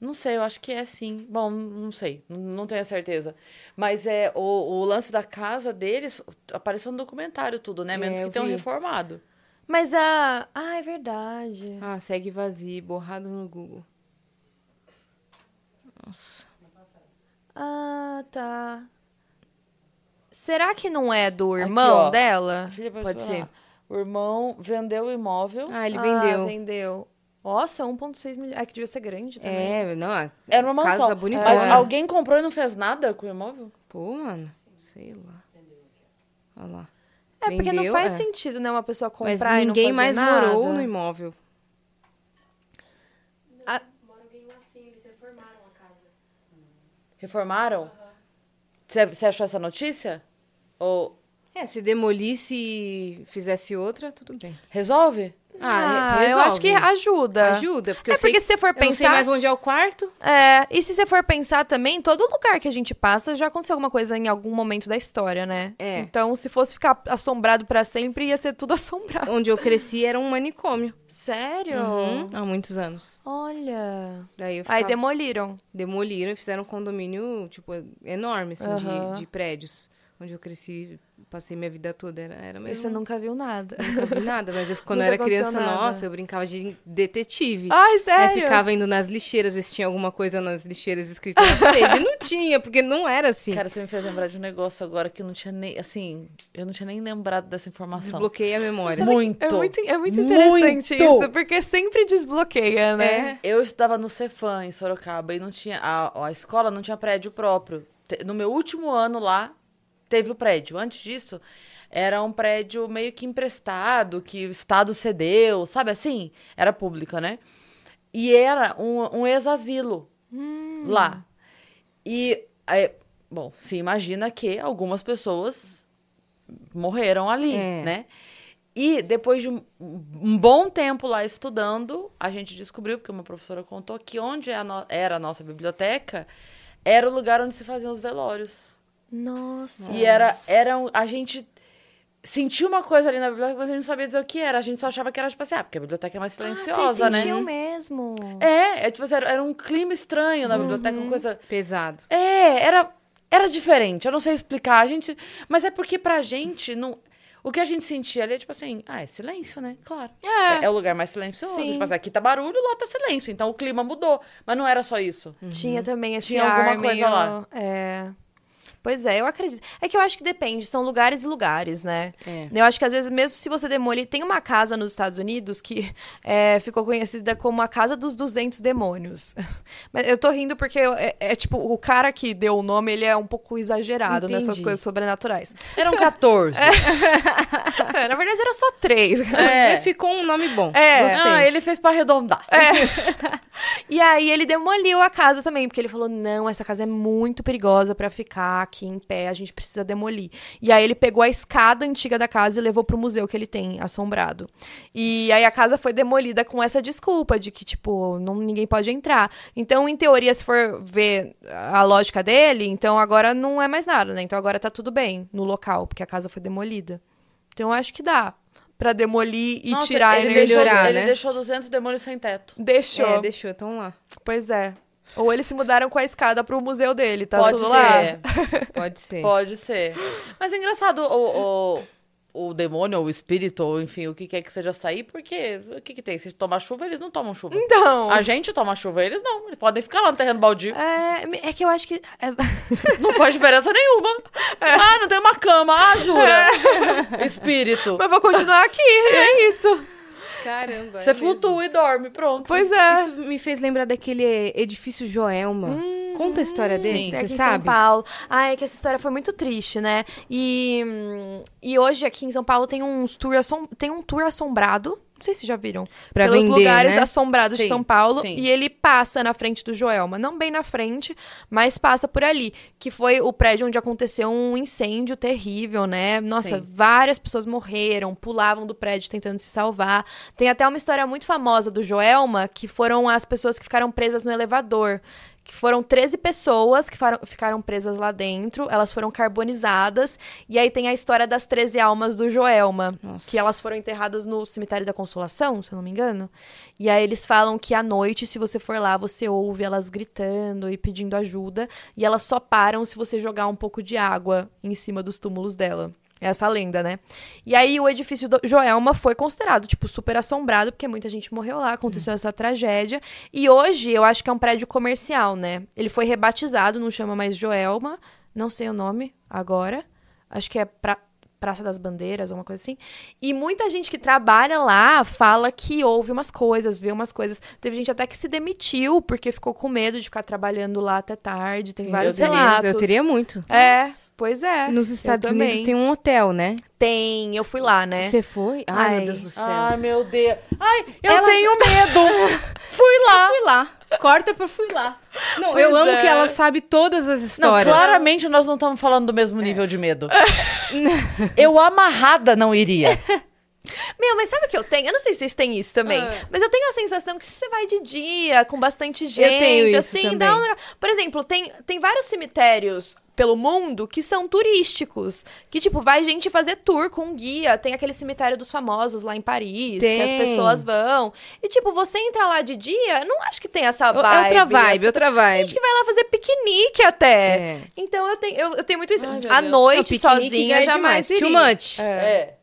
Não sei, eu acho que é sim. Bom, não sei, não- tenho a certeza. Mas é o, o lance da casa deles apareceu no documentário tudo, né? Menos É, que tenham vi. reformado. Mas a. Ah, é verdade. Ah, segue vazio, borrado no Google. Nossa. Ah, tá. Será que não é do irmão ó. dela? Filha Pode ser. O irmão vendeu o imóvel. Ah, ele Ah, vendeu. vendeu. Nossa, 1,6 milhões. É que devia ser grande também. É, não, a Era uma mansão. casa bonitona. Mas alguém comprou e não fez nada com o imóvel? Pô, mano, sei lá. Olha lá. É, porque não Vendeu, faz é. sentido, né, uma pessoa comprar Mas e não ninguém fazer mais nada. morou no imóvel. Reformaram? Você achou essa notícia? Ou É, se demolisse e fizesse outra, tudo bem. resolve? Ah, Ah, eu acho que ajuda. Ajuda, porque É eu sei porque se você for eu não sei pensar. mais onde é o quarto. É, e se você for pensar também, todo lugar que a gente passa já aconteceu alguma coisa em algum momento da história, né? É. Então, se fosse ficar assombrado pra sempre, ia ser tudo assombrado. Onde eu cresci era um manicômio. Sério? Uhum, há muitos anos. Olha. Daí eu Aí ficava... demoliram. demoliram e fizeram um condomínio, tipo, enorme, assim, Aham. de, de prédios. Onde eu cresci, passei minha vida toda. Era, era E mesmo. você nunca viu nada. Nunca vi nada, mas eu, quando eu era criança, nada. nossa, eu brincava de detetive. Ai, sério? ficava indo nas lixeiras, ver se tinha alguma coisa nas lixeiras escrita na parede. Não tinha, porque não era assim. Cara, você me fez lembrar de um negócio agora que eu não tinha nem, assim, eu não tinha nem lembrado dessa informação. Desbloqueei a memória. Muito. É muito, é muito interessante Muito. isso, porque sempre desbloqueia, né? É. Eu estudava no Cefam, em Sorocaba, e não tinha. A, a escola não tinha prédio próprio. No meu último ano lá, teve o prédio. Antes disso, era um prédio meio que emprestado, que o Estado cedeu, sabe assim? Era pública, né? E era um, um ex-asilo lá. E, é, bom, se imagina que algumas pessoas morreram ali, É. né? E depois de um, um bom tempo lá estudando, a gente descobriu, porque uma professora contou, que onde é era a nossa biblioteca era o lugar onde se faziam os velórios. Nossa. E era, era um- a gente sentiu uma coisa ali na biblioteca, mas a gente não sabia dizer o que era. A gente só achava que era tipo assim, ah, porque a biblioteca é mais Ah, silenciosa, vocês né? sentiam mesmo. É, é tipo assim, era, era um clima estranho na biblioteca, uma coisa. Pesado. É, era, era diferente. Eu não sei explicar. A gente. Mas é porque pra gente, não. O que a gente sentia ali é tipo assim, ah, é silêncio, né? Claro. É. É, o lugar mais silencioso. Sim. Tipo assim, aqui tá barulho, lá tá silêncio. Então o clima mudou. Mas não era só isso. Tinha também esse Tinha ar alguma coisa meio- lá. É. Pois é, eu acredito. É que eu acho que depende, são lugares e lugares, né? É. Eu acho que às vezes, mesmo se você demolir. Tem uma casa nos Estados Unidos que é, ficou conhecida como a Casa dos 200 Demônios. Mas eu tô rindo porque é, é, tipo, o cara que deu o nome, ele é um pouco exagerado nessas Entendi. coisas sobrenaturais. Eram 14. É, na verdade, era só três. É. Mas ficou um nome bom. É. Gostei. Ah, ele fez pra arredondar. E aí ele demoliu a casa também, porque ele falou: não, essa casa é muito perigosa pra ficar aqui em pé, a gente precisa demolir. E aí ele pegou a escada antiga da casa e levou pro museu que ele tem, assombrado. E aí a casa foi demolida com essa desculpa de que, tipo, não, ninguém pode entrar. Então, em teoria, se for ver a lógica dele, então agora não é mais nada, né? Então agora tá tudo bem no local, porque a casa foi demolida. Então eu acho que dá pra demolir e Nossa, tirar ele deixou, melhorar, Ele né? deixou 200 demônios sem teto. Deixou. É, deixou, então lá. Pois é. Ou eles se mudaram com a escada pro museu dele, tá Pode tudo lá. ser. Pode ser. Pode ser. Mas é engraçado o, o, o demônio, ou o espírito, ou enfim, o que quer que seja sair, porque o que, que tem? Se tomar chuva, eles não tomam chuva. Então. A gente toma chuva, eles não. Eles podem ficar lá no terreno baldio. É, é que eu acho que. é- Não faz diferença nenhuma. Ah, não tem uma cama. Ah, jura. Espírito. Mas vou continuar aqui, é isso. Caramba. Você é mesmo. flutua e dorme, pronto. Pois é. Isso me fez lembrar daquele edifício Joelma. Conta a história desse, sim. você aqui em sabe? São Paulo. Ah, é que essa história foi muito triste, né? E, hum, e hoje aqui em São Paulo tem, uns tour assom- tem um tour assombrado. Não sei se já viram. Pra pelos vender, lugares né? assombrados de Sim, São Paulo. sim. E ele passa na frente do Joelma. Não bem na frente, mas passa por ali. Que foi o prédio onde aconteceu um incêndio terrível, né? Nossa, Sim. várias pessoas morreram, pulavam do prédio tentando se salvar. Tem até uma história muito famosa do Joelma, que foram as pessoas que ficaram presas no elevador. Que foram 13 pessoas que faram- ficaram presas lá dentro, elas foram carbonizadas, e aí tem a história das 13 almas do Joelma, Nossa. que elas foram enterradas no cemitério da Consolação, se eu não me engano. E aí eles falam que à noite, se você for lá, você ouve elas gritando e pedindo ajuda, e elas só param se você jogar um pouco de água em cima dos túmulos dela. É Essa lenda, né? E aí o edifício do Joelma foi considerado, tipo, super assombrado, porque muita gente morreu lá, aconteceu essa tragédia. E hoje eu acho que é um prédio comercial, né? Ele foi rebatizado, não chama mais Joelma, não sei o nome agora. Acho que é pra... Praça das Bandeiras, alguma coisa assim. E muita gente que trabalha lá fala que ouve umas coisas, vê umas coisas. Teve gente até que se demitiu porque ficou com medo de ficar trabalhando lá até tarde. Tem vários eu teria, relatos. eu teria muito. É, pois é. Nos Eu Estados. Unidos tem um hotel, né? Tem, eu fui lá, né? Você foi? Ai, Ai. meu Deus do céu. Ai, meu Deus. Ai, eu Ela- tenho medo. Fui lá. Fui lá. Corta pra fui lá. Não, Pois eu amo é. que ela sabe todas as Não, histórias. claramente nós não estamos falando do mesmo nível de medo. eu amarrada não iria. Meu, mas sabe o que eu tenho? Eu não sei se vocês têm isso também. Ah. Mas eu tenho a sensação que se você vai de dia, com bastante gente, tenho isso assim, dá um. também. Por exemplo, tem, tem vários cemitérios pelo mundo que são turísticos. Que, tipo, vai gente fazer tour com guia. Tem aquele cemitério dos famosos lá em Paris, que as Tem. pessoas vão. E, tipo, você entra lá de dia, eu não acho que tem essa É vibe. outra vibe, essa- outra Tem vibe. gente que vai lá fazer piquenique até. É. Então eu tenho, eu, eu tenho muito isso. Ai, à Deus. noite piquenique sozinha já é jamais iria. Too much. É.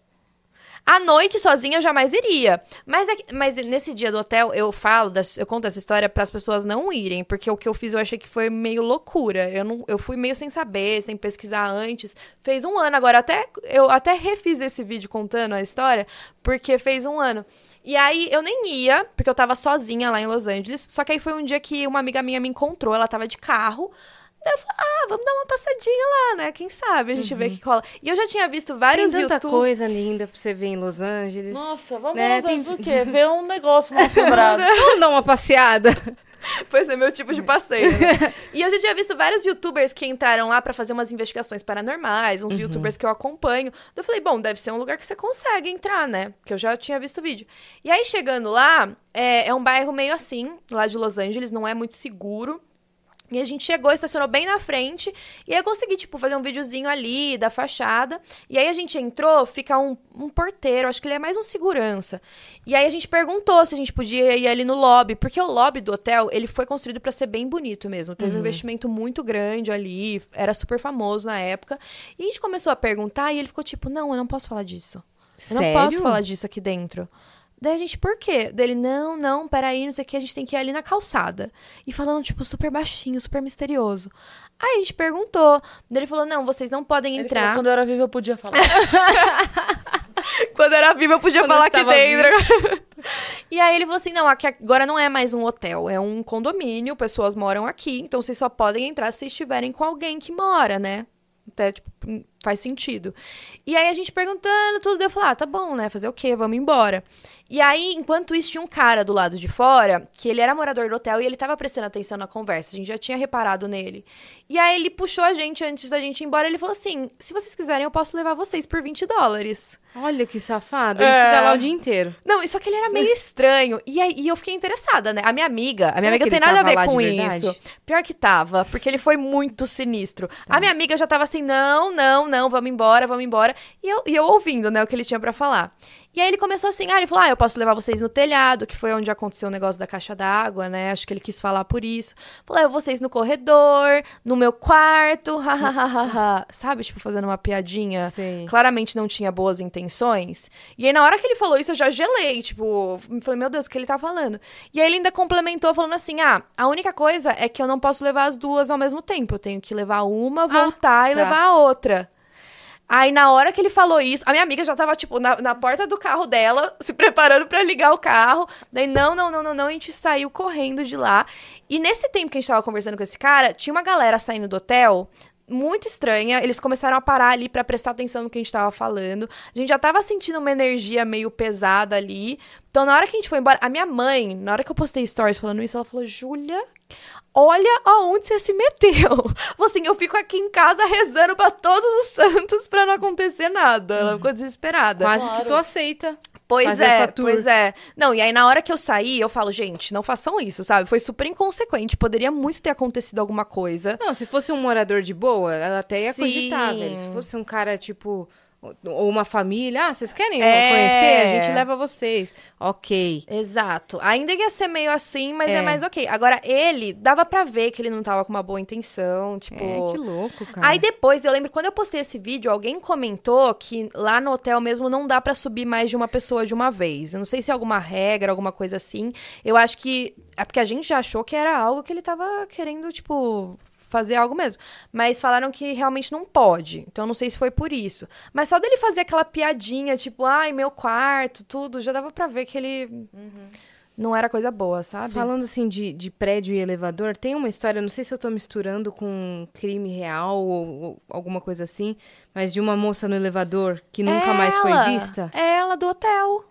À noite sozinha eu jamais iria. Mas, é mas nesse dia do hotel eu falo, eu conto essa história para as pessoas não irem, porque o que eu fiz eu achei que foi meio loucura. Eu, não, eu fui meio sem saber, sem pesquisar antes. Fez um ano agora, até eu até refiz esse vídeo contando a história, porque fez um ano. E aí eu nem ia, porque eu tava sozinha lá em Los Angeles. Só que aí foi um dia que uma amiga minha me encontrou, ela tava de carro. Daí eu falei, ah, vamos dar uma passadinha lá, né? Quem sabe a gente vê que cola. E eu já tinha visto Tem vários tanta YouTube. coisa linda pra você ver em Los Angeles. Nossa, vamos Né, usar tem- o quê? Ver um negócio mal assombrado. Vamos dar uma passeada. Pois é, meu tipo de passeio. né? e eu já tinha visto vários youtubers que entraram lá pra fazer umas investigações paranormais, uns youtubers que eu acompanho. Eu falei, bom, deve ser um lugar que você consegue entrar, né? Porque eu já tinha visto o vídeo. E aí, chegando lá, é, é um bairro meio assim, lá de Los Angeles, não é muito seguro. E a gente chegou, estacionou bem na frente. E aí eu consegui, tipo, fazer um videozinho ali da fachada. E aí a gente entrou, fica um, um porteiro, acho que ele é mais um segurança. E aí a gente perguntou se a gente podia ir ali no lobby. Porque o lobby do hotel, ele foi construído pra ser bem bonito mesmo. Teve um investimento muito grande ali, era super famoso na época. E a gente começou a perguntar e ele ficou tipo, não, eu não posso falar disso. Eu não posso Sério? falar disso aqui dentro. Daí a gente, por quê? Dele, não, não, peraí, não sei o que, a gente tem que ir ali na calçada. E falando, tipo, super baixinho, super misterioso. Aí a gente perguntou. Daí ele falou, não, vocês não podem Ele entrar. falou, Quando eu era viva, eu podia falar. Quando era viva, eu podia Quando falar eu aqui dentro. e aí ele falou assim: não, aqui agora não é mais um hotel, é um condomínio, pessoas moram aqui, então vocês só podem entrar se estiverem com alguém que mora, né? Até, tipo, faz sentido. E aí a gente perguntando tudo, eu falei, ah, tá bom, né? Fazer o quê? Vamos embora. E aí, enquanto isso, tinha um cara do lado de fora, que ele era morador do hotel e ele tava prestando atenção na conversa. A gente já tinha reparado nele. E aí ele puxou a gente antes da gente ir embora. Ele falou assim: se vocês quiserem, eu posso levar vocês por 20 dólares. Olha que safado. Ele É. fica lá o dia inteiro. Não, só que ele era meio estranho. E aí e eu fiquei interessada, né? A minha amiga, a minha Será amiga tem nada a ver com isso. Pior que tava, porque ele foi muito sinistro. A minha amiga já tava assim: não, não, não, vamos embora, vamos embora. E eu, e eu ouvindo, né, o que ele tinha pra falar. E aí ele começou assim, ah, ele falou, ah, eu posso levar vocês no telhado, que foi onde aconteceu o negócio da caixa d'água, né? Acho que ele quis falar por isso. Falou, levo vocês no corredor, no meu quarto, hahaha. Sabe, tipo, fazendo uma piadinha. Sei. Claramente não tinha boas intenções. E aí, na hora que ele falou isso, eu já gelei, tipo, falei, meu Deus, o que ele tá falando? E aí ele ainda complementou falando assim: ah, a única coisa é que eu não posso levar as duas ao mesmo tempo. Eu tenho que levar uma, voltar e tá. levar a outra. Aí, na hora que ele falou isso, a minha amiga já tava, tipo, na, na porta do carro dela, se preparando pra ligar o carro. Daí, não, não, não, não, não, a gente saiu correndo de lá. E nesse tempo que a gente tava conversando com esse cara, tinha uma galera saindo do hotel, muito estranha. Eles começaram a parar ali pra prestar atenção no que a gente tava falando. A gente já tava sentindo uma energia meio pesada ali. Então, na hora que a gente foi embora, a minha mãe, na hora que eu postei stories falando isso, ela falou: Júlia, olha aonde você se meteu. Assim, eu fico aqui em casa rezando pra todos os santos pra não acontecer nada. Ela ficou desesperada. Quase Claro. que tu aceita. Pois é, pois é. Não, e aí na hora que eu saí, eu falo, gente, não façam isso, sabe? Foi super inconsequente. Poderia muito ter acontecido alguma coisa. Não, se fosse um morador de boa, eu até ia Sim. cogitar, velho. Se fosse um cara, tipo, ou uma família, ah, vocês querem É. conhecer? A gente leva vocês. Ok. Exato. Ainda ia ser meio assim, mas é, É. mais ok. Agora, ele, dava pra ver que ele não tava com uma boa intenção, tipo... É, que louco, cara. Aí depois, eu lembro, quando eu postei esse vídeo, alguém comentou que lá no hotel mesmo não dá pra subir mais de uma pessoa de uma vez. Eu não sei se é alguma regra, alguma coisa assim. Eu acho que. É porque a gente já achou que era algo que ele tava querendo, tipo. Fazer algo mesmo. Mas falaram que realmente não pode. Então não sei se foi por isso. Mas só dele fazer aquela piadinha, tipo, ai, meu quarto, tudo, já dava pra ver que ele não era coisa boa, sabe? Falando assim de, de prédio e elevador, tem uma história, não sei se eu tô misturando com crime real ou, ou alguma coisa assim, mas de uma moça no elevador que nunca mais foi Ela, vista. É ela do hotel.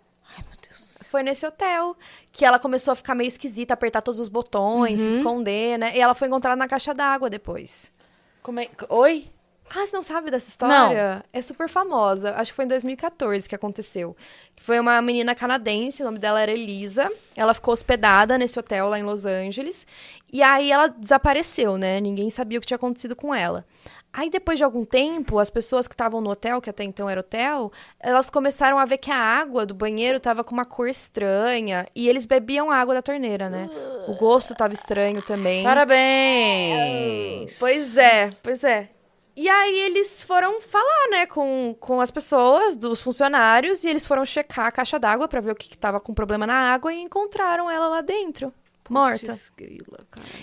Foi nesse hotel que ela começou a ficar meio esquisita, apertar todos os botões, se esconder, né? E ela foi encontrada na caixa d'água depois. Como é... Oi? Ah, você não sabe dessa história? É super famosa. Acho que foi em 2014 que aconteceu. Foi uma menina canadense, o nome dela era Elisa. Ela ficou hospedada nesse hotel lá em Los Angeles. E aí ela desapareceu, né? Ninguém sabia o que tinha acontecido com ela. Aí, depois de algum tempo, as pessoas que estavam no hotel, que até então era hotel, elas começaram a ver que a água do banheiro tava com uma cor estranha. E eles bebiam a água da torneira, né? O gosto tava estranho também. Parabéns! Pois é, pois é. E aí eles foram falar, né, com, com as pessoas, dos funcionários, e eles foram checar a caixa d'água pra ver o que, que tava com problema na água e encontraram ela lá dentro. Morta. Grila.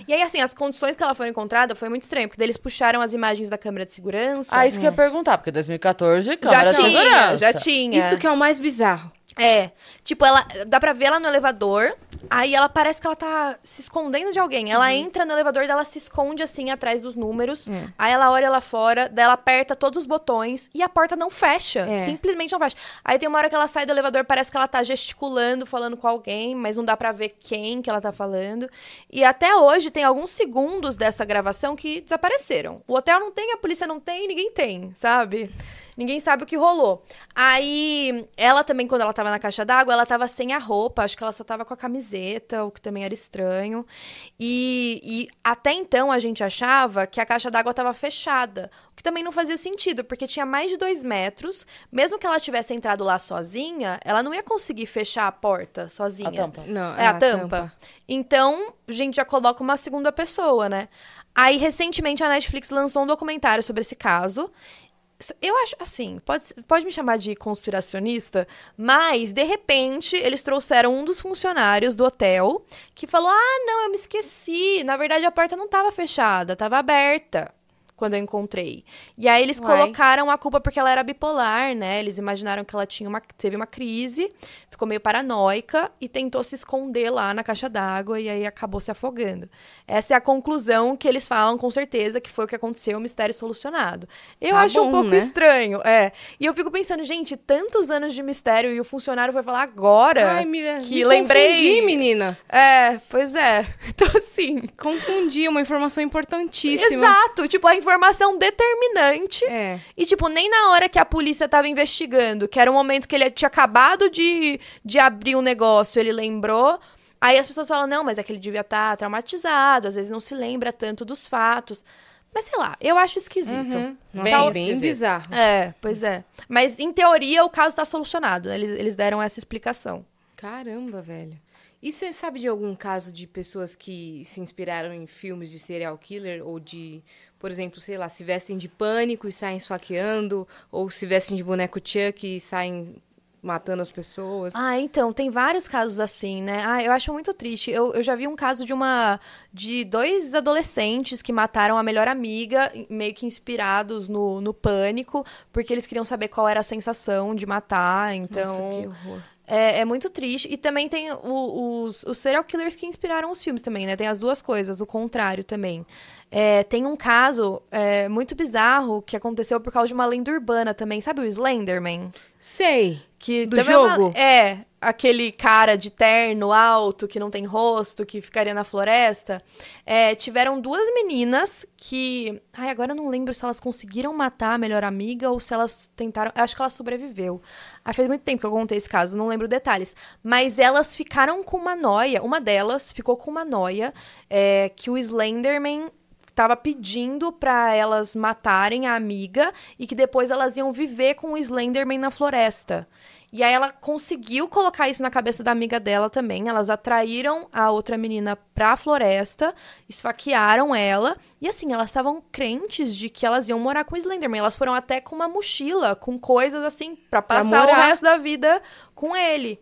E aí, assim, as condições que ela foi encontrada foi muito estranho, porque daí eles puxaram as imagens da câmera de segurança. Ah, isso que eu ia perguntar, porque 2014, câmera já de tinha, segurança. já tinha. Isso que é o mais bizarro. É. Tipo, ela. Dá pra ver ela no elevador. Aí ela parece que ela tá se escondendo de alguém. Ela entra no elevador, ela se esconde assim atrás dos números. Aí ela olha lá fora, daí ela aperta todos os botões e a porta não fecha. É. Simplesmente não fecha. Aí tem uma hora que ela sai do elevador, parece que ela tá gesticulando, falando com alguém, mas não dá pra ver quem que ela tá falando. E até hoje tem alguns segundos dessa gravação que desapareceram. O hotel não tem, a polícia não tem, ninguém tem, sabe? Ninguém sabe o que rolou. Aí, ela também, quando ela tava na caixa d'água, ela tava sem a roupa. Acho que ela só tava com a camiseta, o que também era estranho. E, e até então a gente achava que a caixa d'água tava fechada. O que também não fazia sentido, porque tinha mais de dois metros. Mesmo que ela tivesse entrado lá sozinha, ela não ia conseguir fechar a porta sozinha. A tampa. Não, É a, tampa. Então, a gente já coloca uma segunda pessoa, né? Aí, recentemente, a Netflix lançou um documentário sobre esse caso. Eu acho, assim, pode, pode me chamar de conspiracionista, mas, de repente, eles trouxeram um dos funcionários do hotel que falou: Ah, não, eu me esqueci. Na verdade, a porta não estava fechada, estava aberta quando eu encontrei. E aí eles Uai. colocaram a culpa porque ela era bipolar, né? Eles imaginaram que ela tinha uma, teve uma crise, ficou meio paranoica e tentou se esconder lá na caixa d'água e aí acabou se afogando. Essa é a conclusão que eles falam com certeza que foi o que aconteceu, o mistério solucionado. Eu Tá acho um bom, pouco né? estranho, é. E eu fico pensando, gente, tantos anos de mistério e o funcionário vai falar agora Ai, me, que me lembrei. confundi, menina. É, pois é. Então assim, Confundi, uma informação importantíssima. exato, tipo a informação determinante É. e, tipo, nem na hora que a polícia tava investigando, que era o momento que ele tinha acabado de, de abrir um negócio, ele lembrou. Aí as pessoas falam, não, mas é que ele devia estar traumatizado, às vezes não se lembra tanto dos fatos. Mas sei lá, eu acho esquisito. Uhum. Bem é bem esquisito. bizarro. É, pois é. Mas em teoria o caso tá solucionado, né? Eles, eles deram essa explicação. Caramba, velho. E você sabe de algum caso de pessoas que se inspiraram em filmes de serial killer? Ou de, por exemplo, sei lá, se vestem de pânico e saem esfaqueando? Ou se vestem de boneco Chuck e saem matando as pessoas? Ah, então, tem vários casos assim, né? Ah, eu acho muito triste. Eu, eu já vi um caso de uma. de dois adolescentes que mataram a melhor amiga, meio que inspirados no, no pânico, porque eles queriam saber qual era a sensação de matar. Então. Nossa, que horror. É, é muito triste. E também tem o- os, os serial killers que inspiraram os filmes também, né? Tem as duas coisas, o contrário também. É, tem um caso é, muito bizarro que aconteceu por causa de uma lenda urbana também. Sabe o Slenderman? Sei. Que Do também é uma- jogo? É, aquele cara de terno alto, que não tem rosto, que ficaria na floresta. É, tiveram duas meninas que. Ai, agora eu não lembro se elas conseguiram matar a melhor amiga ou se elas tentaram. eu Acho que ela sobreviveu. Ah, faz muito tempo que eu contei esse caso, não lembro detalhes. Mas elas ficaram com uma noia. Uma delas ficou com uma noia é, que o Slenderman tava pedindo pra elas matarem a amiga e que depois elas iam viver com o Slenderman na floresta. E aí ela conseguiu colocar isso na cabeça da amiga dela também. Elas atraíram a outra menina pra floresta, esfaquearam ela. E assim, elas estavam crentes de que elas iam morar com o Slenderman. Elas foram até com uma mochila, com coisas assim, pra Pra passar o morar. resto da vida com ele.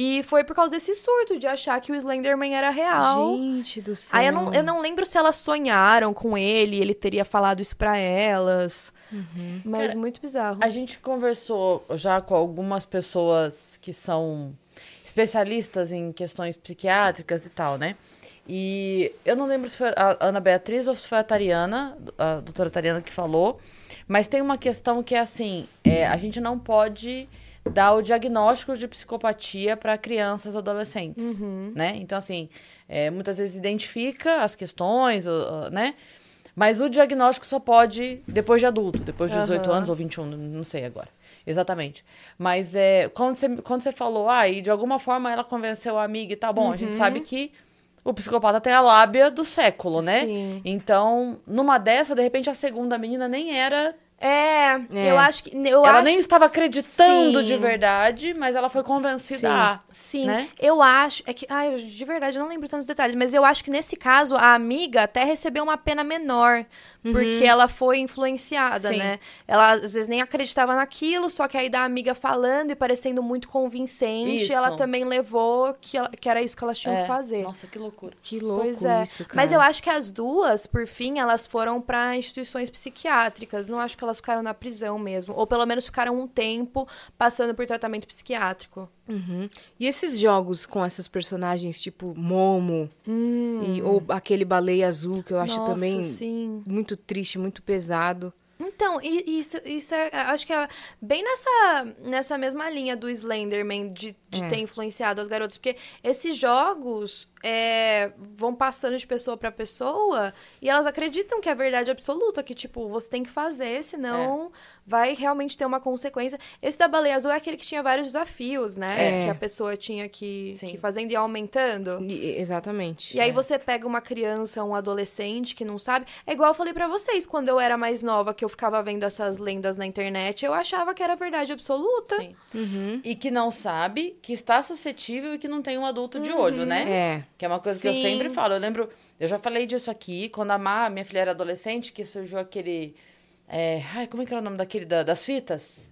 E foi por causa desse surto de achar que o Slenderman era real. Gente do céu. Aí eu não, eu não lembro se elas sonharam com ele, ele teria falado isso pra elas. Mas Cara, muito bizarro. A gente conversou já com algumas pessoas que são especialistas em questões psiquiátricas e tal, né? E eu não lembro se foi a Ana Beatriz ou se foi a Tariana, a doutora Tariana que falou, mas tem uma questão que é assim, é, a gente não pode dar o diagnóstico de psicopatia para crianças e adolescentes, né? Então, assim, é, muitas vezes identifica as questões, né? Mas o diagnóstico só pode depois de adulto, depois de 18 Aham. anos ou 21, não- não sei agora. Exatamente. Mas é, quando, você, quando você falou, ah, e de alguma forma ela convenceu a amiga e tal, bom, a gente sabe que o psicopata tem a lábia do século, né? Sim. Então, numa dessa, de repente, a segunda menina nem era. É, É. eu acho que. Eu ela acho nem estava acreditando Sim. de verdade, mas ela foi convencida a. Sim, né? eu acho. É que, ai, de verdade, eu não lembro tantos detalhes, mas eu acho que nesse caso a amiga até recebeu uma pena menor, porque ela foi influenciada, Sim. né? Ela às vezes nem acreditava naquilo, só que aí da amiga falando e parecendo muito convincente, Isso. ela também levou que, ela- que era isso que elas tinham É. que fazer. Nossa, que loucura. Que louco Pois é. isso, cara. Mas eu acho que as duas, por fim, elas foram para instituições psiquiátricas. Não acho que elas ficaram na prisão mesmo. Ou pelo menos ficaram um tempo passando por tratamento psiquiátrico. Uhum. E esses jogos com essas personagens, tipo Momo, e- ou aquele baleia azul, que eu acho Hum. Nossa, também sim. muito triste, muito pesado. Então, isso, isso é, acho que é bem nessa, nessa mesma linha do Slenderman, de, de É. ter influenciado as garotas. Porque esses jogos é, vão passando de pessoa pra pessoa e elas acreditam que é verdade absoluta, que, tipo, você tem que fazer, senão vai realmente ter uma consequência. Esse da baleia azul é aquele que tinha vários desafios, né? É. Que a pessoa tinha que, Sim. que ir fazendo e aumentando. E- exatamente. E aí você pega uma criança, um adolescente que não sabe. É igual eu falei pra vocês, quando eu era mais nova, que eu ficava vendo essas lendas na internet, eu achava que era verdade absoluta. Sim. Uhum. E que não sabe, que está suscetível e que não tem um adulto de olho, né? É. Que é uma coisa que eu Sim. sempre falo. Eu lembro, eu já falei disso aqui, quando a Má, minha filha era adolescente, que surgiu aquele. É, ai, como é que era o nome daquele da- das fitas?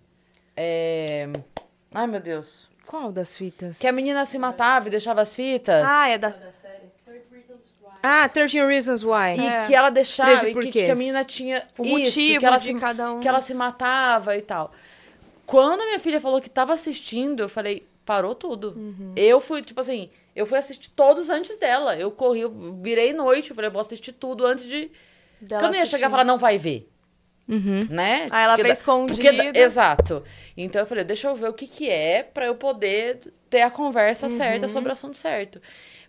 É, ai, meu Deus. Qual das fitas? Que a menina se matava e deixava as fitas. Ah, é da. Ah, 13 Reasons Why. E É. que ela deixava, 13 e que, que a menina tinha O isso, motivo que ela de se, cada um. que ela se matava e tal. Quando a minha filha falou que tava assistindo, eu falei, parou tudo. Uhum. Eu fui, tipo assim, eu fui assistir todos antes dela. Eu corri, eu virei noite, eu falei, vou assistir tudo antes de. Porque dela eu não ia chegar e falar, não vai ver. Uhum. Né? Ah, ela Porque fez escondida. Exato. Então eu falei, deixa eu ver o que que é pra eu poder ter a conversa Uhum. certa sobre o assunto certo.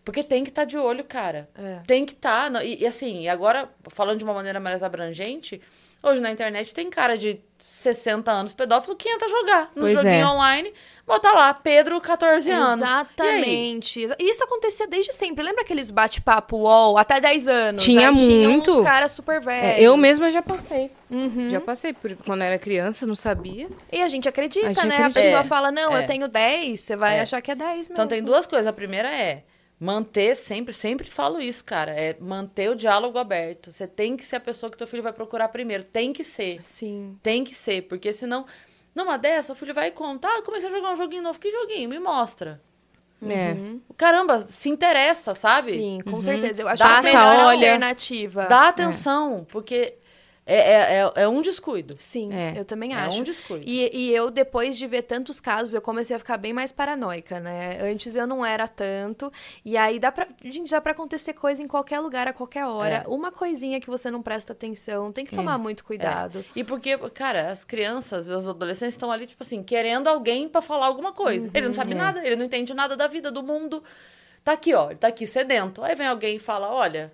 Porque tem que estar de olho, cara. É. Tem que estar. e, e assim, e agora, falando de uma maneira mais abrangente, hoje na internet tem cara de 60 anos pedófilo que entra jogar no Pois joguinho é. online, bota lá, Pedro, 14 anos. Exatamente. E Isso acontecia desde sempre. Lembra aqueles bate-papo UOL até 10 anos? Tinha Aí Tinha muito. uns caras super velhos. É, eu mesma já passei. Uhum. Já passei. Por, quando era criança, não sabia. E a gente acredita, A gente né? acredita. A pessoa É. fala, não, É. eu tenho 10, você vai É. achar que é 10 mesmo. Então tem duas coisas. A primeira é manter sempre, sempre falo isso, cara, é manter o diálogo aberto. Você tem que ser a pessoa que teu filho vai procurar primeiro. Tem que ser. Sim. Tem que ser, porque senão, numa dessa, o filho vai contar, ah, comecei a jogar um joguinho novo. Que joguinho? Me mostra. É. Caramba, se interessa, sabe? Sim, com certeza. Eu acho Dá que é a melhor olha. alternativa. Dá atenção, porque é, é, é, é um descuido. Sim, É. eu também É acho. um descuido. E, e eu, depois de ver tantos casos, eu comecei a ficar bem mais paranoica, né? Antes eu não era tanto. E aí dá pra. Gente, dá pra acontecer coisa em qualquer lugar, a qualquer hora. É. Uma coisinha que você não presta atenção, tem que tomar muito cuidado. E porque, cara, as crianças e os adolescentes estão ali, tipo assim, querendo alguém pra falar alguma coisa. ele não sabe é. nada, ele não entende nada da vida, do mundo. Tá aqui, ó, ele tá aqui sedento. Aí vem alguém e fala: Olha,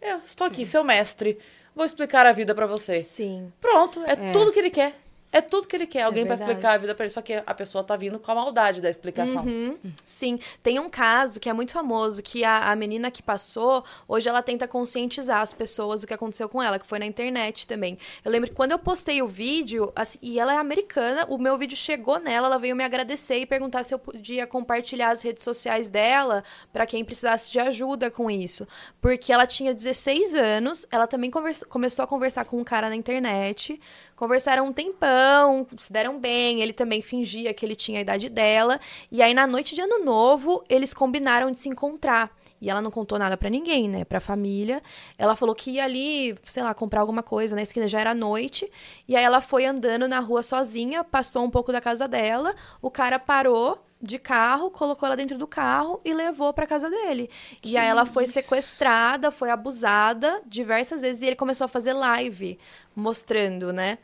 eu estou aqui, seu mestre, vou explicar a vida pra você. Sim. Pronto, é, É. tudo que ele quer. É tudo que ele quer, alguém pra verdade. explicar a vida pra ele. Só que a pessoa tá vindo com a maldade da explicação. Uhum. Sim, tem um caso que é muito famoso, que a, a menina que passou, hoje ela tenta conscientizar as pessoas do que aconteceu com ela, que foi na internet também. Eu lembro que quando eu postei o vídeo, assim, e ela é americana, o meu vídeo chegou nela, ela veio me agradecer e perguntar se eu podia compartilhar as redes sociais dela pra quem precisasse de ajuda com isso. Porque ela tinha 16 anos, ela também conversa- começou a conversar com um cara na internet, conversaram um tempão, se deram bem, ele também fingia que ele tinha a idade dela, e aí na noite de ano novo, eles combinaram de se encontrar. E ela não contou nada pra ninguém, né? Pra família. Ela falou que ia ali, sei lá, comprar alguma coisa na esquina, já era noite. E aí ela foi andando na rua sozinha, passou um pouco da casa dela. O cara parou de carro, colocou ela dentro do carro e levou pra casa dele. e aí ela foi sequestrada, foi abusada diversas vezes e ele começou a fazer live mostrando, né?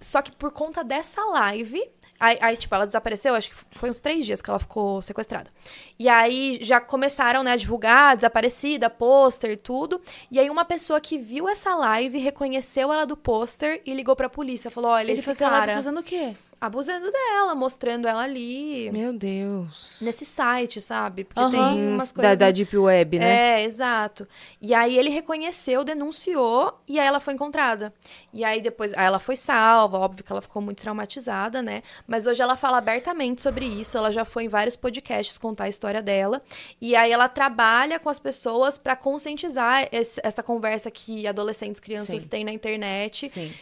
Só que por conta dessa live, Aí, aí, tipo, ela desapareceu, acho que foi uns três dias que ela ficou sequestrada. E aí já começaram, né, a divulgar, desaparecida, pôster, tudo. E aí uma pessoa que viu essa live reconheceu ela do pôster e ligou pra polícia. Falou: olha, Ele esse cara fazendo o quê? Abusando dela, mostrando ela ali. Meu Deus. Nesse site, sabe? Porque Aham. tem umas Da, coisas. da Deep Web, né? É, exato. E aí ele reconheceu, denunciou e aí ela foi encontrada. E aí depois, aí ela foi salva, óbvio que ela ficou muito traumatizada, né? Mas hoje ela fala abertamente sobre isso, ela já foi em vários podcasts contar a história dela. E aí ela trabalha com as pessoas pra conscientizar esse- essa conversa que adolescentes, crianças Sim. têm na internet, Sim,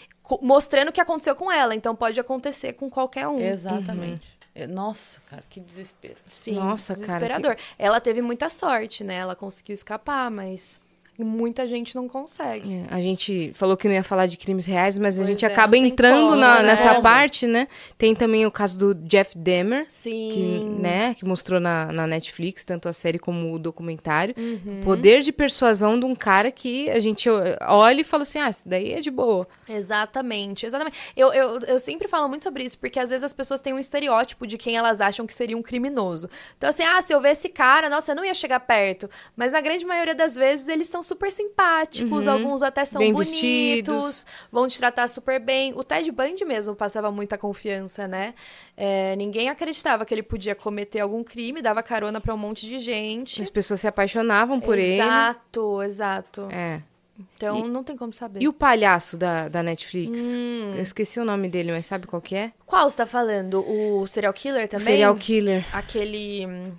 mostrando o que aconteceu com ela. Então pode acontecer com qualquer um. exatamente. É, Nossa, cara, que desespero. Sim, Nossa, cara, desesperador. Ela teve muita sorte, né? Ela conseguiu escapar, mas muita gente não consegue. É, A gente falou que não ia falar de crimes reais, mas a Pois gente é, acaba entrando como, na- né? nessa parte, né? Tem também o caso do Jeff Dahmer, que, Sim. né, que mostrou na, na Netflix, tanto a série como o documentário. Uhum. Poder de persuasão de um cara que a gente olha e fala assim, ah, isso daí é de boa. Exatamente, exatamente. Eu, eu, eu sempre falo muito sobre isso, porque às vezes as pessoas têm um estereótipo de quem elas acham que seria um criminoso. Então, assim, ah, se eu ver esse cara, nossa, eu não ia chegar perto. Mas na grande maioria das vezes eles são super simpáticos, alguns até são Bem bonitos, vestidos. vão te tratar super bem. O Ted Bundy mesmo passava muita confiança, né? É, ninguém acreditava que ele podia cometer algum crime, dava carona pra um monte de gente. As pessoas se apaixonavam por ele. Exato, exato. É. Então E- não tem como saber. E o palhaço da, da Netflix? Hum. Eu esqueci o nome dele, mas sabe qual que é? Qual você tá falando? O serial killer O também? serial killer. Aquele. hum,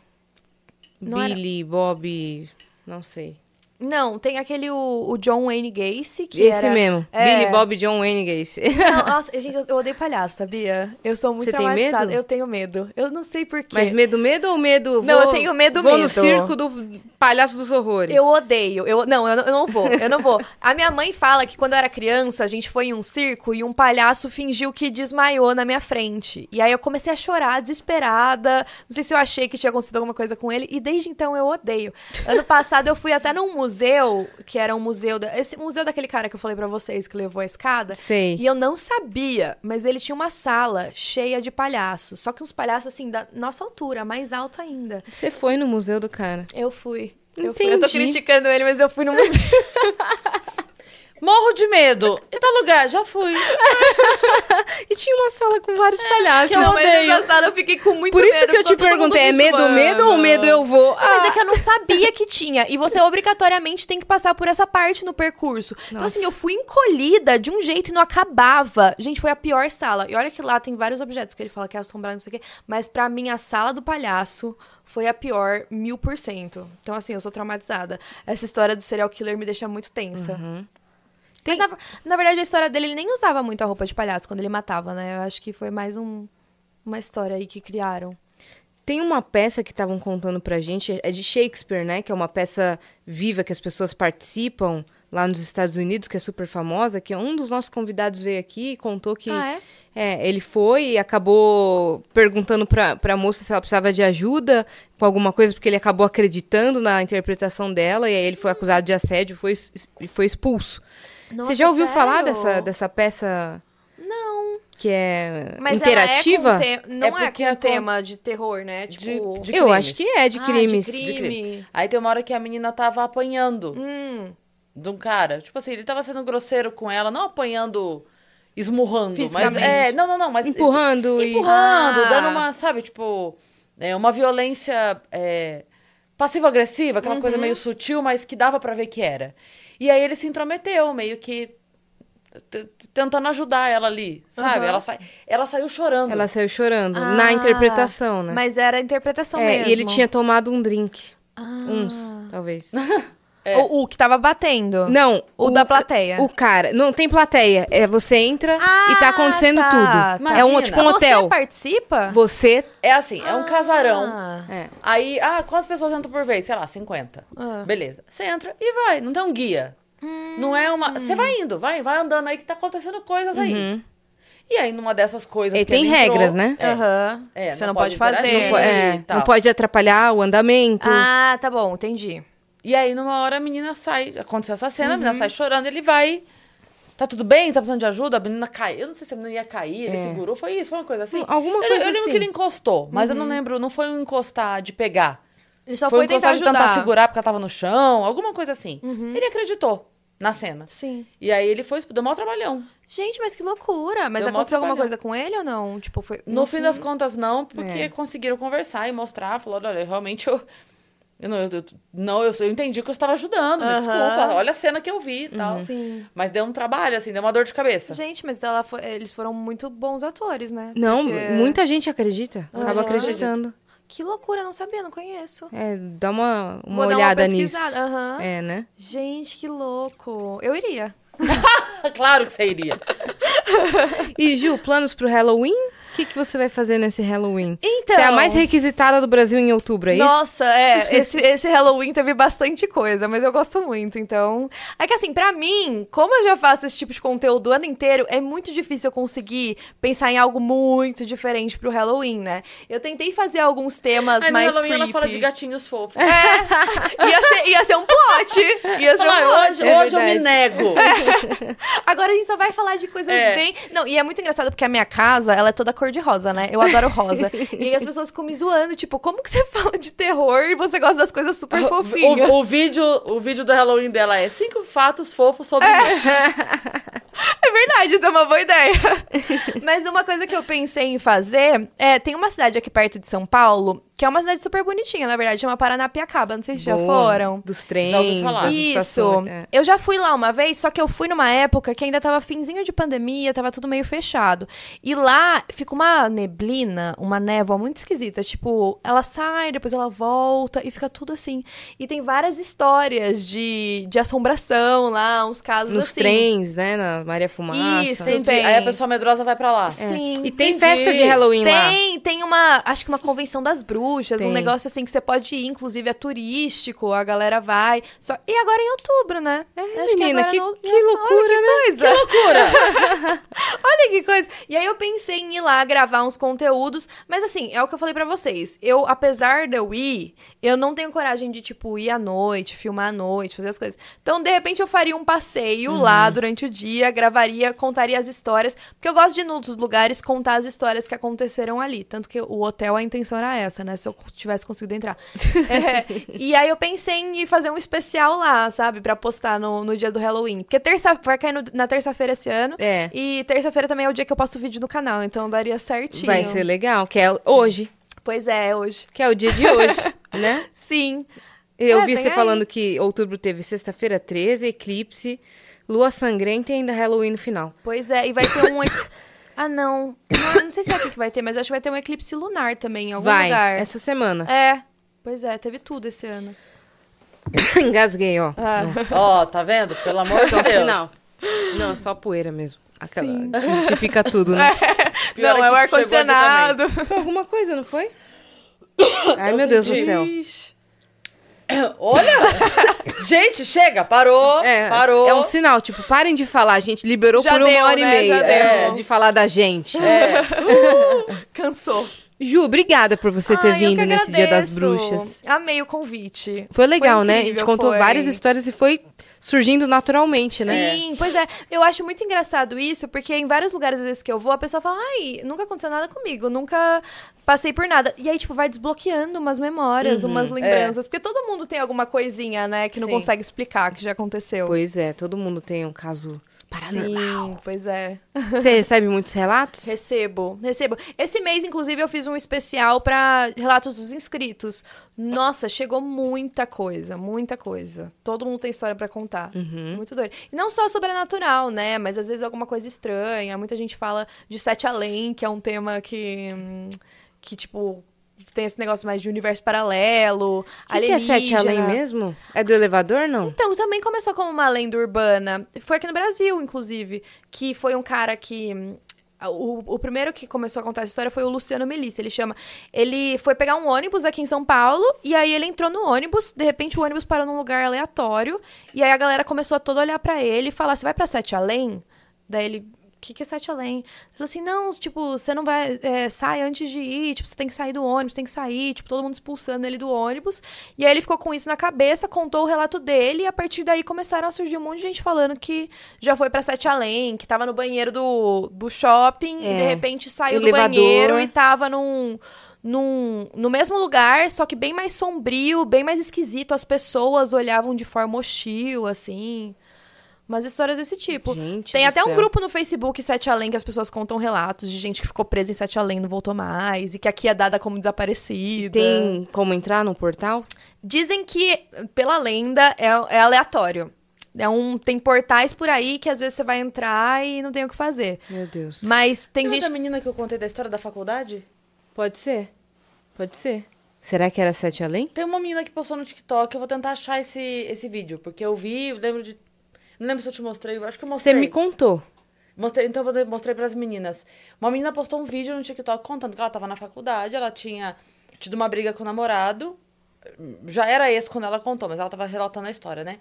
Não era- Billy, Bob, não sei. Não, tem aquele o, o John Wayne Gacy, que Esse era... mesmo. É. Billy, Bob, John Wayne Gacy. Não, nossa, gente, eu, eu odeio palhaço, sabia? Eu sou muito Você tem medo? Eu tenho medo. Eu não sei porquê. Mas medo, medo ou medo? Não, vou- eu tenho medo, Vou no medo. circo do palhaço dos horrores. Eu odeio. Eu, não, eu, não- eu não vou. Eu não vou. A minha mãe fala que quando eu era criança, a gente foi em um circo e um palhaço fingiu que desmaiou na minha frente. E aí eu comecei a chorar, desesperada. Não sei se eu achei que tinha acontecido alguma coisa com ele. E desde então eu odeio. Ano passado eu fui até num museu, que era um museu. Da, esse museu daquele cara que eu falei pra vocês que levou a escada. Sei. E eu não sabia, mas ele tinha uma sala cheia de palhaços. Só que uns palhaços, assim, da nossa altura, mais alto ainda. Você foi no museu do cara. Eu fui. Eu, fui. eu tô criticando ele, mas eu fui no museu. Morro de medo. Em tal lugar, já fui. E tinha uma sala com vários palhaços. Não, mas odeio. eu fiquei com muito Por medo. isso que eu te perguntei, é me medo, zoando. medo ou medo eu vou? Não, Mas Ah, é que eu não sabia que tinha. E você obrigatoriamente tem que passar por essa parte no percurso. Então, Nossa. assim, eu fui encolhida de um jeito e não acabava. Gente, foi a pior sala. E olha que lá tem vários objetos que ele fala que é assombrado, não sei o quê. Mas pra mim, a sala do palhaço foi a pior mil por cento. Então, assim, eu sou traumatizada. Essa história do serial killer me deixa muito tensa. Uhum. Mas, na, na verdade, a história dele, ele nem usava muito a roupa de palhaço quando ele matava, né? Eu acho que foi mais um, uma história aí que criaram. Tem uma peça que estavam contando pra gente, é de Shakespeare, né? Que é uma peça viva que as pessoas participam lá nos Estados Unidos, que é super famosa, que um dos nossos convidados veio aqui e contou que Ah, é? É, ele foi e acabou perguntando pra, pra moça se ela precisava de ajuda com alguma coisa, porque ele acabou acreditando na interpretação dela, e aí ele foi acusado de assédio foi, e foi expulso. Nossa, Você já ouviu falar sério? dessa, dessa peça Não. que é Mas interativa? ela é te... não É é, é com- tema de terror, né? Tipo... de Eu crimes. acho que é de Ah, crimes. de De crime. Aí tem uma hora que a menina tava apanhando Hum, de um cara. Tipo assim, ele tava sendo grosseiro com ela, não apanhando, esmurrando. Mas Fisicamente. é, não, não, não, mas Empurrando e... empurrando, Ah. dando uma, sabe, tipo, é, uma violência é, passivo-agressiva, aquela Uhum. coisa meio sutil, mas que dava pra ver que era. E aí ele se intrometeu, meio que tentando ajudar ela ali, sabe? Aham. Ela, sai, ela saiu chorando. Ela saiu chorando, Ah, na interpretação, né? Mas era a interpretação É, mesmo. e ele tinha tomado um drink. Ah. Uns, talvez. É. O, o que tava batendo. Não, O da plateia. O cara, não tem plateia. É você entra Ah, e tá acontecendo tá, tudo. tá. É um Imagina. tipo um hotel. Você participa? Você É assim, é um casarão. Ah. é. Aí, ah, quantas pessoas entram por vez? Sei lá, 50. Ah. Beleza. Você entra e vai, não tem um guia. Não é uma. Você vai indo, vai, vai andando aí que tá acontecendo coisas aí. Uhum. E aí, numa dessas coisas. E que tem ele entrou- regras, né? É. Aham. É, Você não não, pode pode, fazer. Po- é, não pode atrapalhar o andamento. Ah, tá bom, entendi. E aí, numa hora, a menina sai. Aconteceu essa cena, a Uhum. menina sai chorando, ele vai Tá tudo bem? Tá precisando de ajuda? A menina caiu. Eu não sei se a menina ia cair, ele É. segurou. Foi isso? Foi uma coisa assim? Alguma eu, coisa eu lembro assim. que ele encostou, mas eu não lembro. Não foi um encostar de pegar. Ele só foi um tentar encostar de tentar segurar porque ela tava no chão. Alguma coisa assim. Ele acreditou na cena. Sim. E aí ele foi, deu mal trabalhão. Gente, mas que loucura. Mas Deu mó aconteceu alguma trabalhão. coisa com ele ou não? Tipo, foi. No, fim das contas, não, porque É. conseguiram conversar e mostrar. Falaram, olha, realmente eu. Eu não, eu, eu- não, eu, eu entendi que eu estava ajudando, me Aham. desculpa. Olha a cena que eu vi e tal. Sim. Mas deu um trabalho, assim, deu uma dor de cabeça. Gente, mas ela foi- eles foram muito bons atores, né? Não, Porque- muita gente acredita. Acaba Aham. acreditando. Que loucura, não sabia, não conheço. É, dá uma, uma Vou dar olhada uma nisso. pesquisada. Aham. É, né? Gente, que louco. Eu iria. claro que você iria. E, Ju, planos pro Halloween? O que, que você vai fazer nesse Halloween? Então. Você é a mais requisitada do Brasil em outubro, é isso? Nossa, é. Esse, esse Halloween teve bastante coisa, mas eu gosto muito, então. É que assim, pra mim, como eu já faço esse tipo de conteúdo o ano inteiro, é muito difícil eu conseguir pensar em algo muito diferente pro Halloween, né? Eu tentei fazer alguns temas Aí no mais Halloween ela creepy. fala de gatinhos fofos. ia, ser, ia ser um plot. Ia ser um Fala, plot. hoje, É hoje eu me verdade. nego. Agora a gente só vai falar de coisas É. bem. Não, e é muito engraçado porque a minha casa, ela é toda cor de rosa, né? Eu adoro rosa. e aí as pessoas ficam me zoando, tipo, como que você fala de terror e você gosta das coisas super fofinhas? O, o vídeo, o vídeo do Halloween dela é cinco fatos fofos sobre mim. É verdade, isso é uma boa ideia. Mas uma coisa que eu pensei em fazer é, tem uma cidade aqui perto de São Paulo, que é uma cidade super bonitinha, na verdade, chama Paranapiacaba. Não sei se já Boa. foram. Dos Já ouvi trens, falar. Isso. É. Eu já fui lá uma vez, só que eu fui numa época que ainda tava finzinho de pandemia, tava tudo meio fechado. E lá fica uma neblina, uma névoa muito esquisita. Tipo, ela sai, depois ela volta e fica tudo assim. E tem várias histórias de, de assombração lá, uns casos Nos assim. trens, né? Na Maria Fumaça. Isso. Entendi. tem. Aí a pessoa medrosa vai pra lá. É. Sim. E tem Entendi. festa de Halloween lá. Tem, tem uma, acho que uma convenção das bruxas, Tem. um negócio assim que você pode ir, inclusive é turístico, a galera vai. Só e agora em outubro, né? É, Acho menina, agora que, no- que loucura, né? Coisa. Loucura! Olha que coisa. E aí eu pensei em ir lá gravar uns conteúdos, mas assim, é o que eu falei pra vocês. Eu, apesar de eu ir, eu não tenho coragem de, tipo, ir à noite, filmar à noite, fazer as coisas. Então, de repente, eu faria um passeio Uhum. lá durante o dia, gravaria, contaria as histórias, porque eu gosto de ir nos lugares contar as histórias que aconteceram ali. Tanto que o hotel, a intenção era essa, né? Se eu tivesse conseguido entrar. É, e aí eu pensei em fazer um especial lá, sabe? Pra postar no, no dia do Halloween. Porque terça, vai cair no- na terça-feira esse ano. É. E terça-feira também é o dia que eu posto vídeo no canal, então daria certinho. Vai ser legal, que é hoje. Pois é, hoje. Que é o dia de hoje, né? Sim. Eu É, vi você aí. falando que outubro teve sexta-feira 13, eclipse, lua sangrenta e ainda Halloween no final. Pois é, e vai ter um. Ah, não. não. eu Não sei se é aqui que vai ter, mas acho que vai ter um eclipse lunar também, em algum Vai, lugar. essa semana. É. Pois é, teve tudo esse ano. Engasguei, ó. Ó, tá vendo? Pelo amor de o Deus. final. Não, é só poeira mesmo. Aquela Sim. justifica tudo, né? Pior não, é é o que chegou aqui ar-condicionado. Foi alguma coisa, não foi? Ai, meu Deus do senti. céu. Olha! Gente, chega, parou, É, parou. é um sinal, tipo, parem de falar, a gente liberou Já por uma deu, hora e né? meia Já é, de falar da gente. É. Cansou. Ju, obrigada por você ter Ai, vindo nesse Dia das. Bruxas. Amei o convite. Foi legal, né? A incrível, gente contou foi. várias histórias e foi surgindo naturalmente, né? Sim, pois é. Eu acho muito engraçado isso, porque em vários lugares, às vezes, que eu vou, a pessoa fala, ai, nunca aconteceu nada comigo, nunca passei por nada. E aí, tipo, vai desbloqueando umas memórias, umas lembranças. Porque todo mundo tem alguma coisinha, né, que não Sim. consegue explicar, que já aconteceu. Pois é, todo mundo tem um caso paranormal. Sim, pois é. Você recebe muitos relatos? Recebo, recebo. Esse mês, inclusive, eu fiz um especial pra relatos dos inscritos. Nossa, chegou muita coisa, muita coisa. Todo mundo tem história pra contar. Muito doido. E não só sobrenatural, né? Mas às vezes alguma coisa estranha. Muita gente fala de Sete Além, que é um tema que. hum, que, tipo. Tem esse negócio mais de universo paralelo. O que, que é sete além mesmo? É do elevador, não? Então, também começou como uma lenda urbana. Foi aqui no Brasil, inclusive, que foi um cara que. O, o primeiro que começou a contar essa história foi o Luciano Melissa. Ele chama. Ele foi pegar um ônibus aqui em São Paulo, e aí ele entrou no ônibus. De repente, o ônibus parou num lugar aleatório. E aí a galera começou a toda olhar pra ele e falar: Você vai pra Sete Além? Daí ele. O que, que é sete além? Ele falou assim, não, tipo, você não vai, é, sai antes de ir, tipo, você tem que sair do ônibus, tem que sair, tipo, todo mundo expulsando ele do ônibus. E aí ele ficou com isso na cabeça, contou o relato dele, e a partir daí começaram a surgir um monte de gente falando que já foi pra sete além, que tava no banheiro do, do shopping, e de É. repente saiu do Elevador. banheiro e tava num... Num, no mesmo lugar, só que bem mais sombrio, bem mais esquisito. As pessoas olhavam de forma hostil, assim. Umas histórias desse tipo. Gente Tem até um céu. grupo no Facebook, Sete Além, que as pessoas contam relatos de gente que ficou presa em Sete Além e não voltou mais. E que aqui é dada como desaparecida. Tem como entrar no portal? Dizem que, pela lenda, é, é aleatório. É um, tem portais por aí que às vezes você vai entrar e não tem o que fazer. Meu Deus. Mas tem Tem gente. da menina que eu contei da história da faculdade? Pode ser. Pode ser. Será que era sete além? Tem uma menina que postou no TikTok, eu vou tentar achar esse, esse vídeo, porque eu vi, eu lembro de. Não lembro se eu te mostrei, eu acho que eu Você mostrei. me contou. Mostrei, então eu mostrei pras meninas. Uma menina postou um vídeo no TikTok contando que ela tava na faculdade, ela tinha tido uma briga com o namorado. Já era esse quando ela contou, mas ela tava relatando a história, né?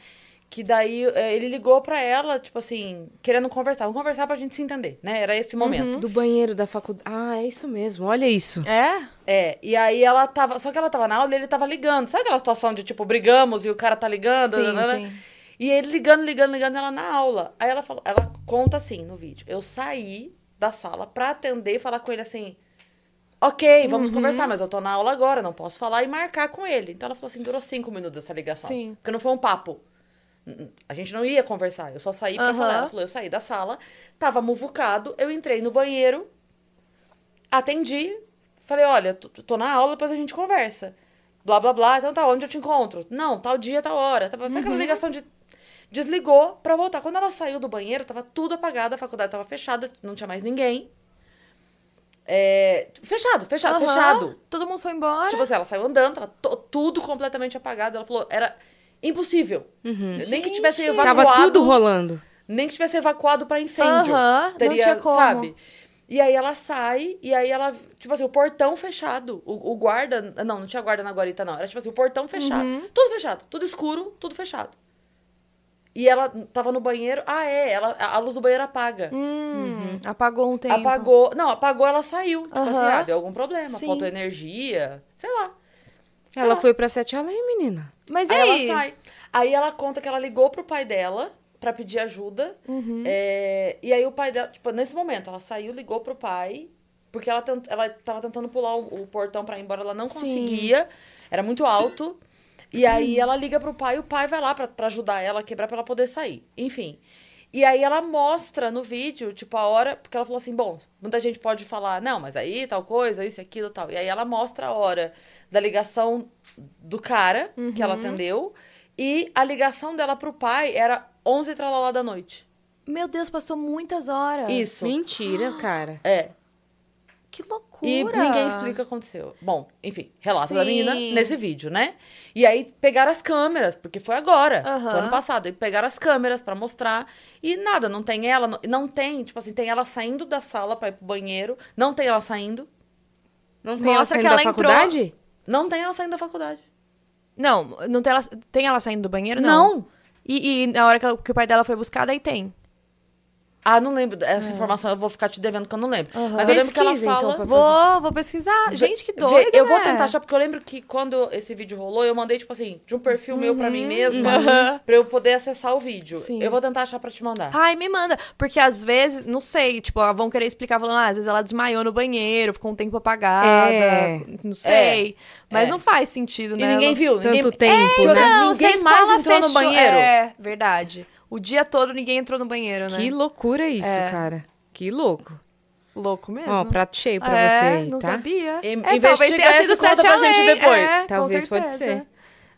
Que daí eh, ele ligou pra ela, tipo assim, querendo conversar. Vamos conversar pra gente se entender, né? Era esse momento. Do banheiro da faculdade. Ah, é isso mesmo. Olha isso. É? É, e aí ela tava. Só que ela tava na aula e ele tava ligando. Sabe aquela situação de tipo, brigamos e o cara tá ligando? Sim, né? sim. E ele ligando, ligando, ligando ela na aula. Aí ela falou, ela conta assim no vídeo. Eu saí da sala pra atender e falar com ele assim. Ok, vamos Uhum. conversar, mas eu tô na aula agora, não posso falar e marcar com ele. Então ela falou assim, durou cinco minutos essa ligação. Sim. Porque não foi um papo. A gente não ia conversar, eu só saí pra Aham. falar. Ela falou, eu saí da sala, tava muvucado, eu entrei no banheiro, atendi, falei, olha, tô, na aula, depois a gente conversa. Blá, blá, blá, então tá, onde eu te encontro? Não, tal dia, tal hora. Sabe aquela ligação de... Desligou pra voltar. Quando ela saiu do banheiro, tava tudo apagado, a faculdade tava fechada, não tinha mais ninguém. É, fechado, fechado, Aham. fechado. Todo mundo foi embora. Tipo assim, ela saiu andando, tava tudo completamente apagado. Ela falou, era impossível. Nem que tivesse Gente. evacuado. Tava tudo rolando. Nem que tivesse evacuado pra incêndio. Aham, não teria, tinha como. sabe? E aí ela sai, e aí ela, tipo assim, o portão fechado. O, o guarda. Não, não tinha guarda na guarita, não. Era tipo assim, o portão fechado. Uhum. Tudo fechado, tudo escuro, tudo fechado. E ela tava no banheiro. Ah, é, ela, a luz do banheiro apaga. Hum, Apagou um tempo. Apagou. Não, apagou, ela saiu. Tipo Aham. assim, ah, deu algum problema. Sim. Faltou energia. Sei lá. Sei Ela lá. foi pra sete além, menina. Mas e Aí, aí? ela sai. Aí ela conta que ela ligou pro pai dela pra pedir ajuda. Uhum. É, e aí o pai dela, tipo, nesse momento, ela saiu, ligou pro pai, porque ela, tent, ela tava tentando pular o, o portão pra ir embora, ela não Sim. conseguia. Era muito alto. E aí ela liga pro pai, e o pai vai lá pra, pra ajudar ela a quebrar pra ela poder sair. Enfim. E aí ela mostra no vídeo, tipo, a hora, porque ela falou assim, bom, muita gente pode falar, não, mas aí tal coisa, isso, aquilo, tal. E aí ela mostra a hora da ligação do cara que ela atendeu e a ligação dela pro pai era 11 e tralalá da noite. Meu Deus, passou muitas horas. Isso. Mentira, cara. É. Que loucura. E ninguém explica o que aconteceu. Bom, enfim, relato da Sim. menina nesse vídeo, né? E aí pegaram as câmeras, porque foi agora, foi ano passado. E pegaram as câmeras pra mostrar. E nada, não tem ela, não, não tem, tipo assim, tem ela saindo da sala pra ir pro banheiro, não tem ela saindo, Não tem ela Mostra saindo que da ela entrou- faculdade? não tem ela saindo da faculdade. Não, não tem ela, tem ela saindo do banheiro? Não. Não. E, e na hora que, ela- que o pai dela foi buscar, daí tem. Ah, não lembro. Essa informação eu vou ficar te devendo que eu não lembro. É. Aham. Mas eu lembro que ela Pesquisa, então, fala. pra Vou, vou pesquisar. Gente, que doido, Eu vou né? tentar achar, porque eu lembro que quando esse vídeo rolou, eu mandei, tipo assim, de um perfil meu pra mim mesma, Uhum. Pra eu poder acessar o vídeo. Sim. Eu vou tentar achar pra te mandar. Ai, me manda. Porque às vezes, não sei, tipo, vão querer explicar falando, ah, às vezes ela desmaiou no banheiro, ficou um tempo apagada. É. Não sei. Mas É. não faz sentido, E né? ninguém Ela- viu. Tanto ninguém... tempo, assim, né? Não, ninguém mais entrou no fechou- banheiro. É, verdade. O dia todo ninguém entrou no banheiro, né? Que loucura isso, É. cara. Que louco. louco mesmo. Ó, prato cheio pra é, você aí, não tá? sabia. Em- é, talvez tenha sido e conta sete pra gente depois. É, Talvez pode ser.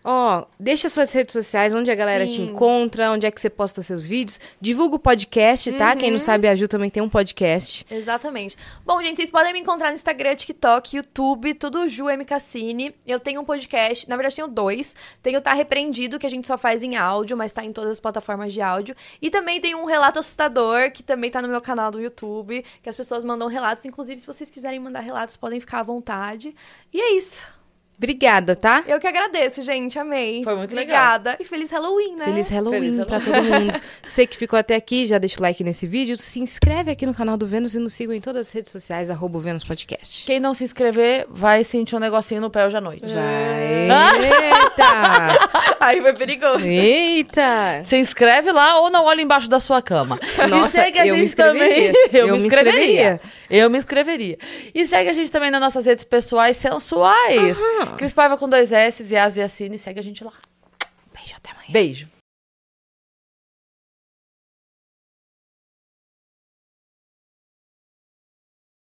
Ó, deixa suas redes sociais, onde a galera te Sim. encontra, onde é que você posta seus vídeos. Divulga o podcast, tá? Quem Uhum. não sabe, a Ju também tem um podcast. Exatamente. Bom, gente, vocês podem me encontrar no Instagram, TikTok, YouTube, tudo Ju M. Cassini. Eu tenho um podcast, na verdade tenho dois. Tenho Tá Repreendido, que a gente só faz em áudio, mas tá em todas as plataformas de áudio. E também tem um Relato Assustador, que também tá no meu canal do YouTube, que as pessoas mandam relatos. Inclusive, se vocês quiserem mandar relatos, podem ficar à vontade. E é isso. Obrigada, tá? Eu que agradeço, gente. Amei. Foi muito Obrigada. E feliz Halloween, né? Feliz Halloween Feliz pra todo mundo. Você que ficou até aqui, já deixa o like nesse vídeo, se inscreve aqui no canal do Vênus e nos sigam em todas as redes sociais, arroba Vênus Podcast. Quem não se inscrever vai sentir um negocinho no pé hoje à noite. Vai. Eita! Aí foi perigoso. Eita! Se inscreve lá ou não olha embaixo da sua cama. Nossa, e segue a eu me gente também. inscreveria. Eu, Eu me inscreveria. inscreveria. Eu me inscreveria. E segue a gente também nas nossas redes pessoais sensuais. Cris Paiva com dois S, e Assine. Segue a gente lá. Beijo, até amanhã. Beijo.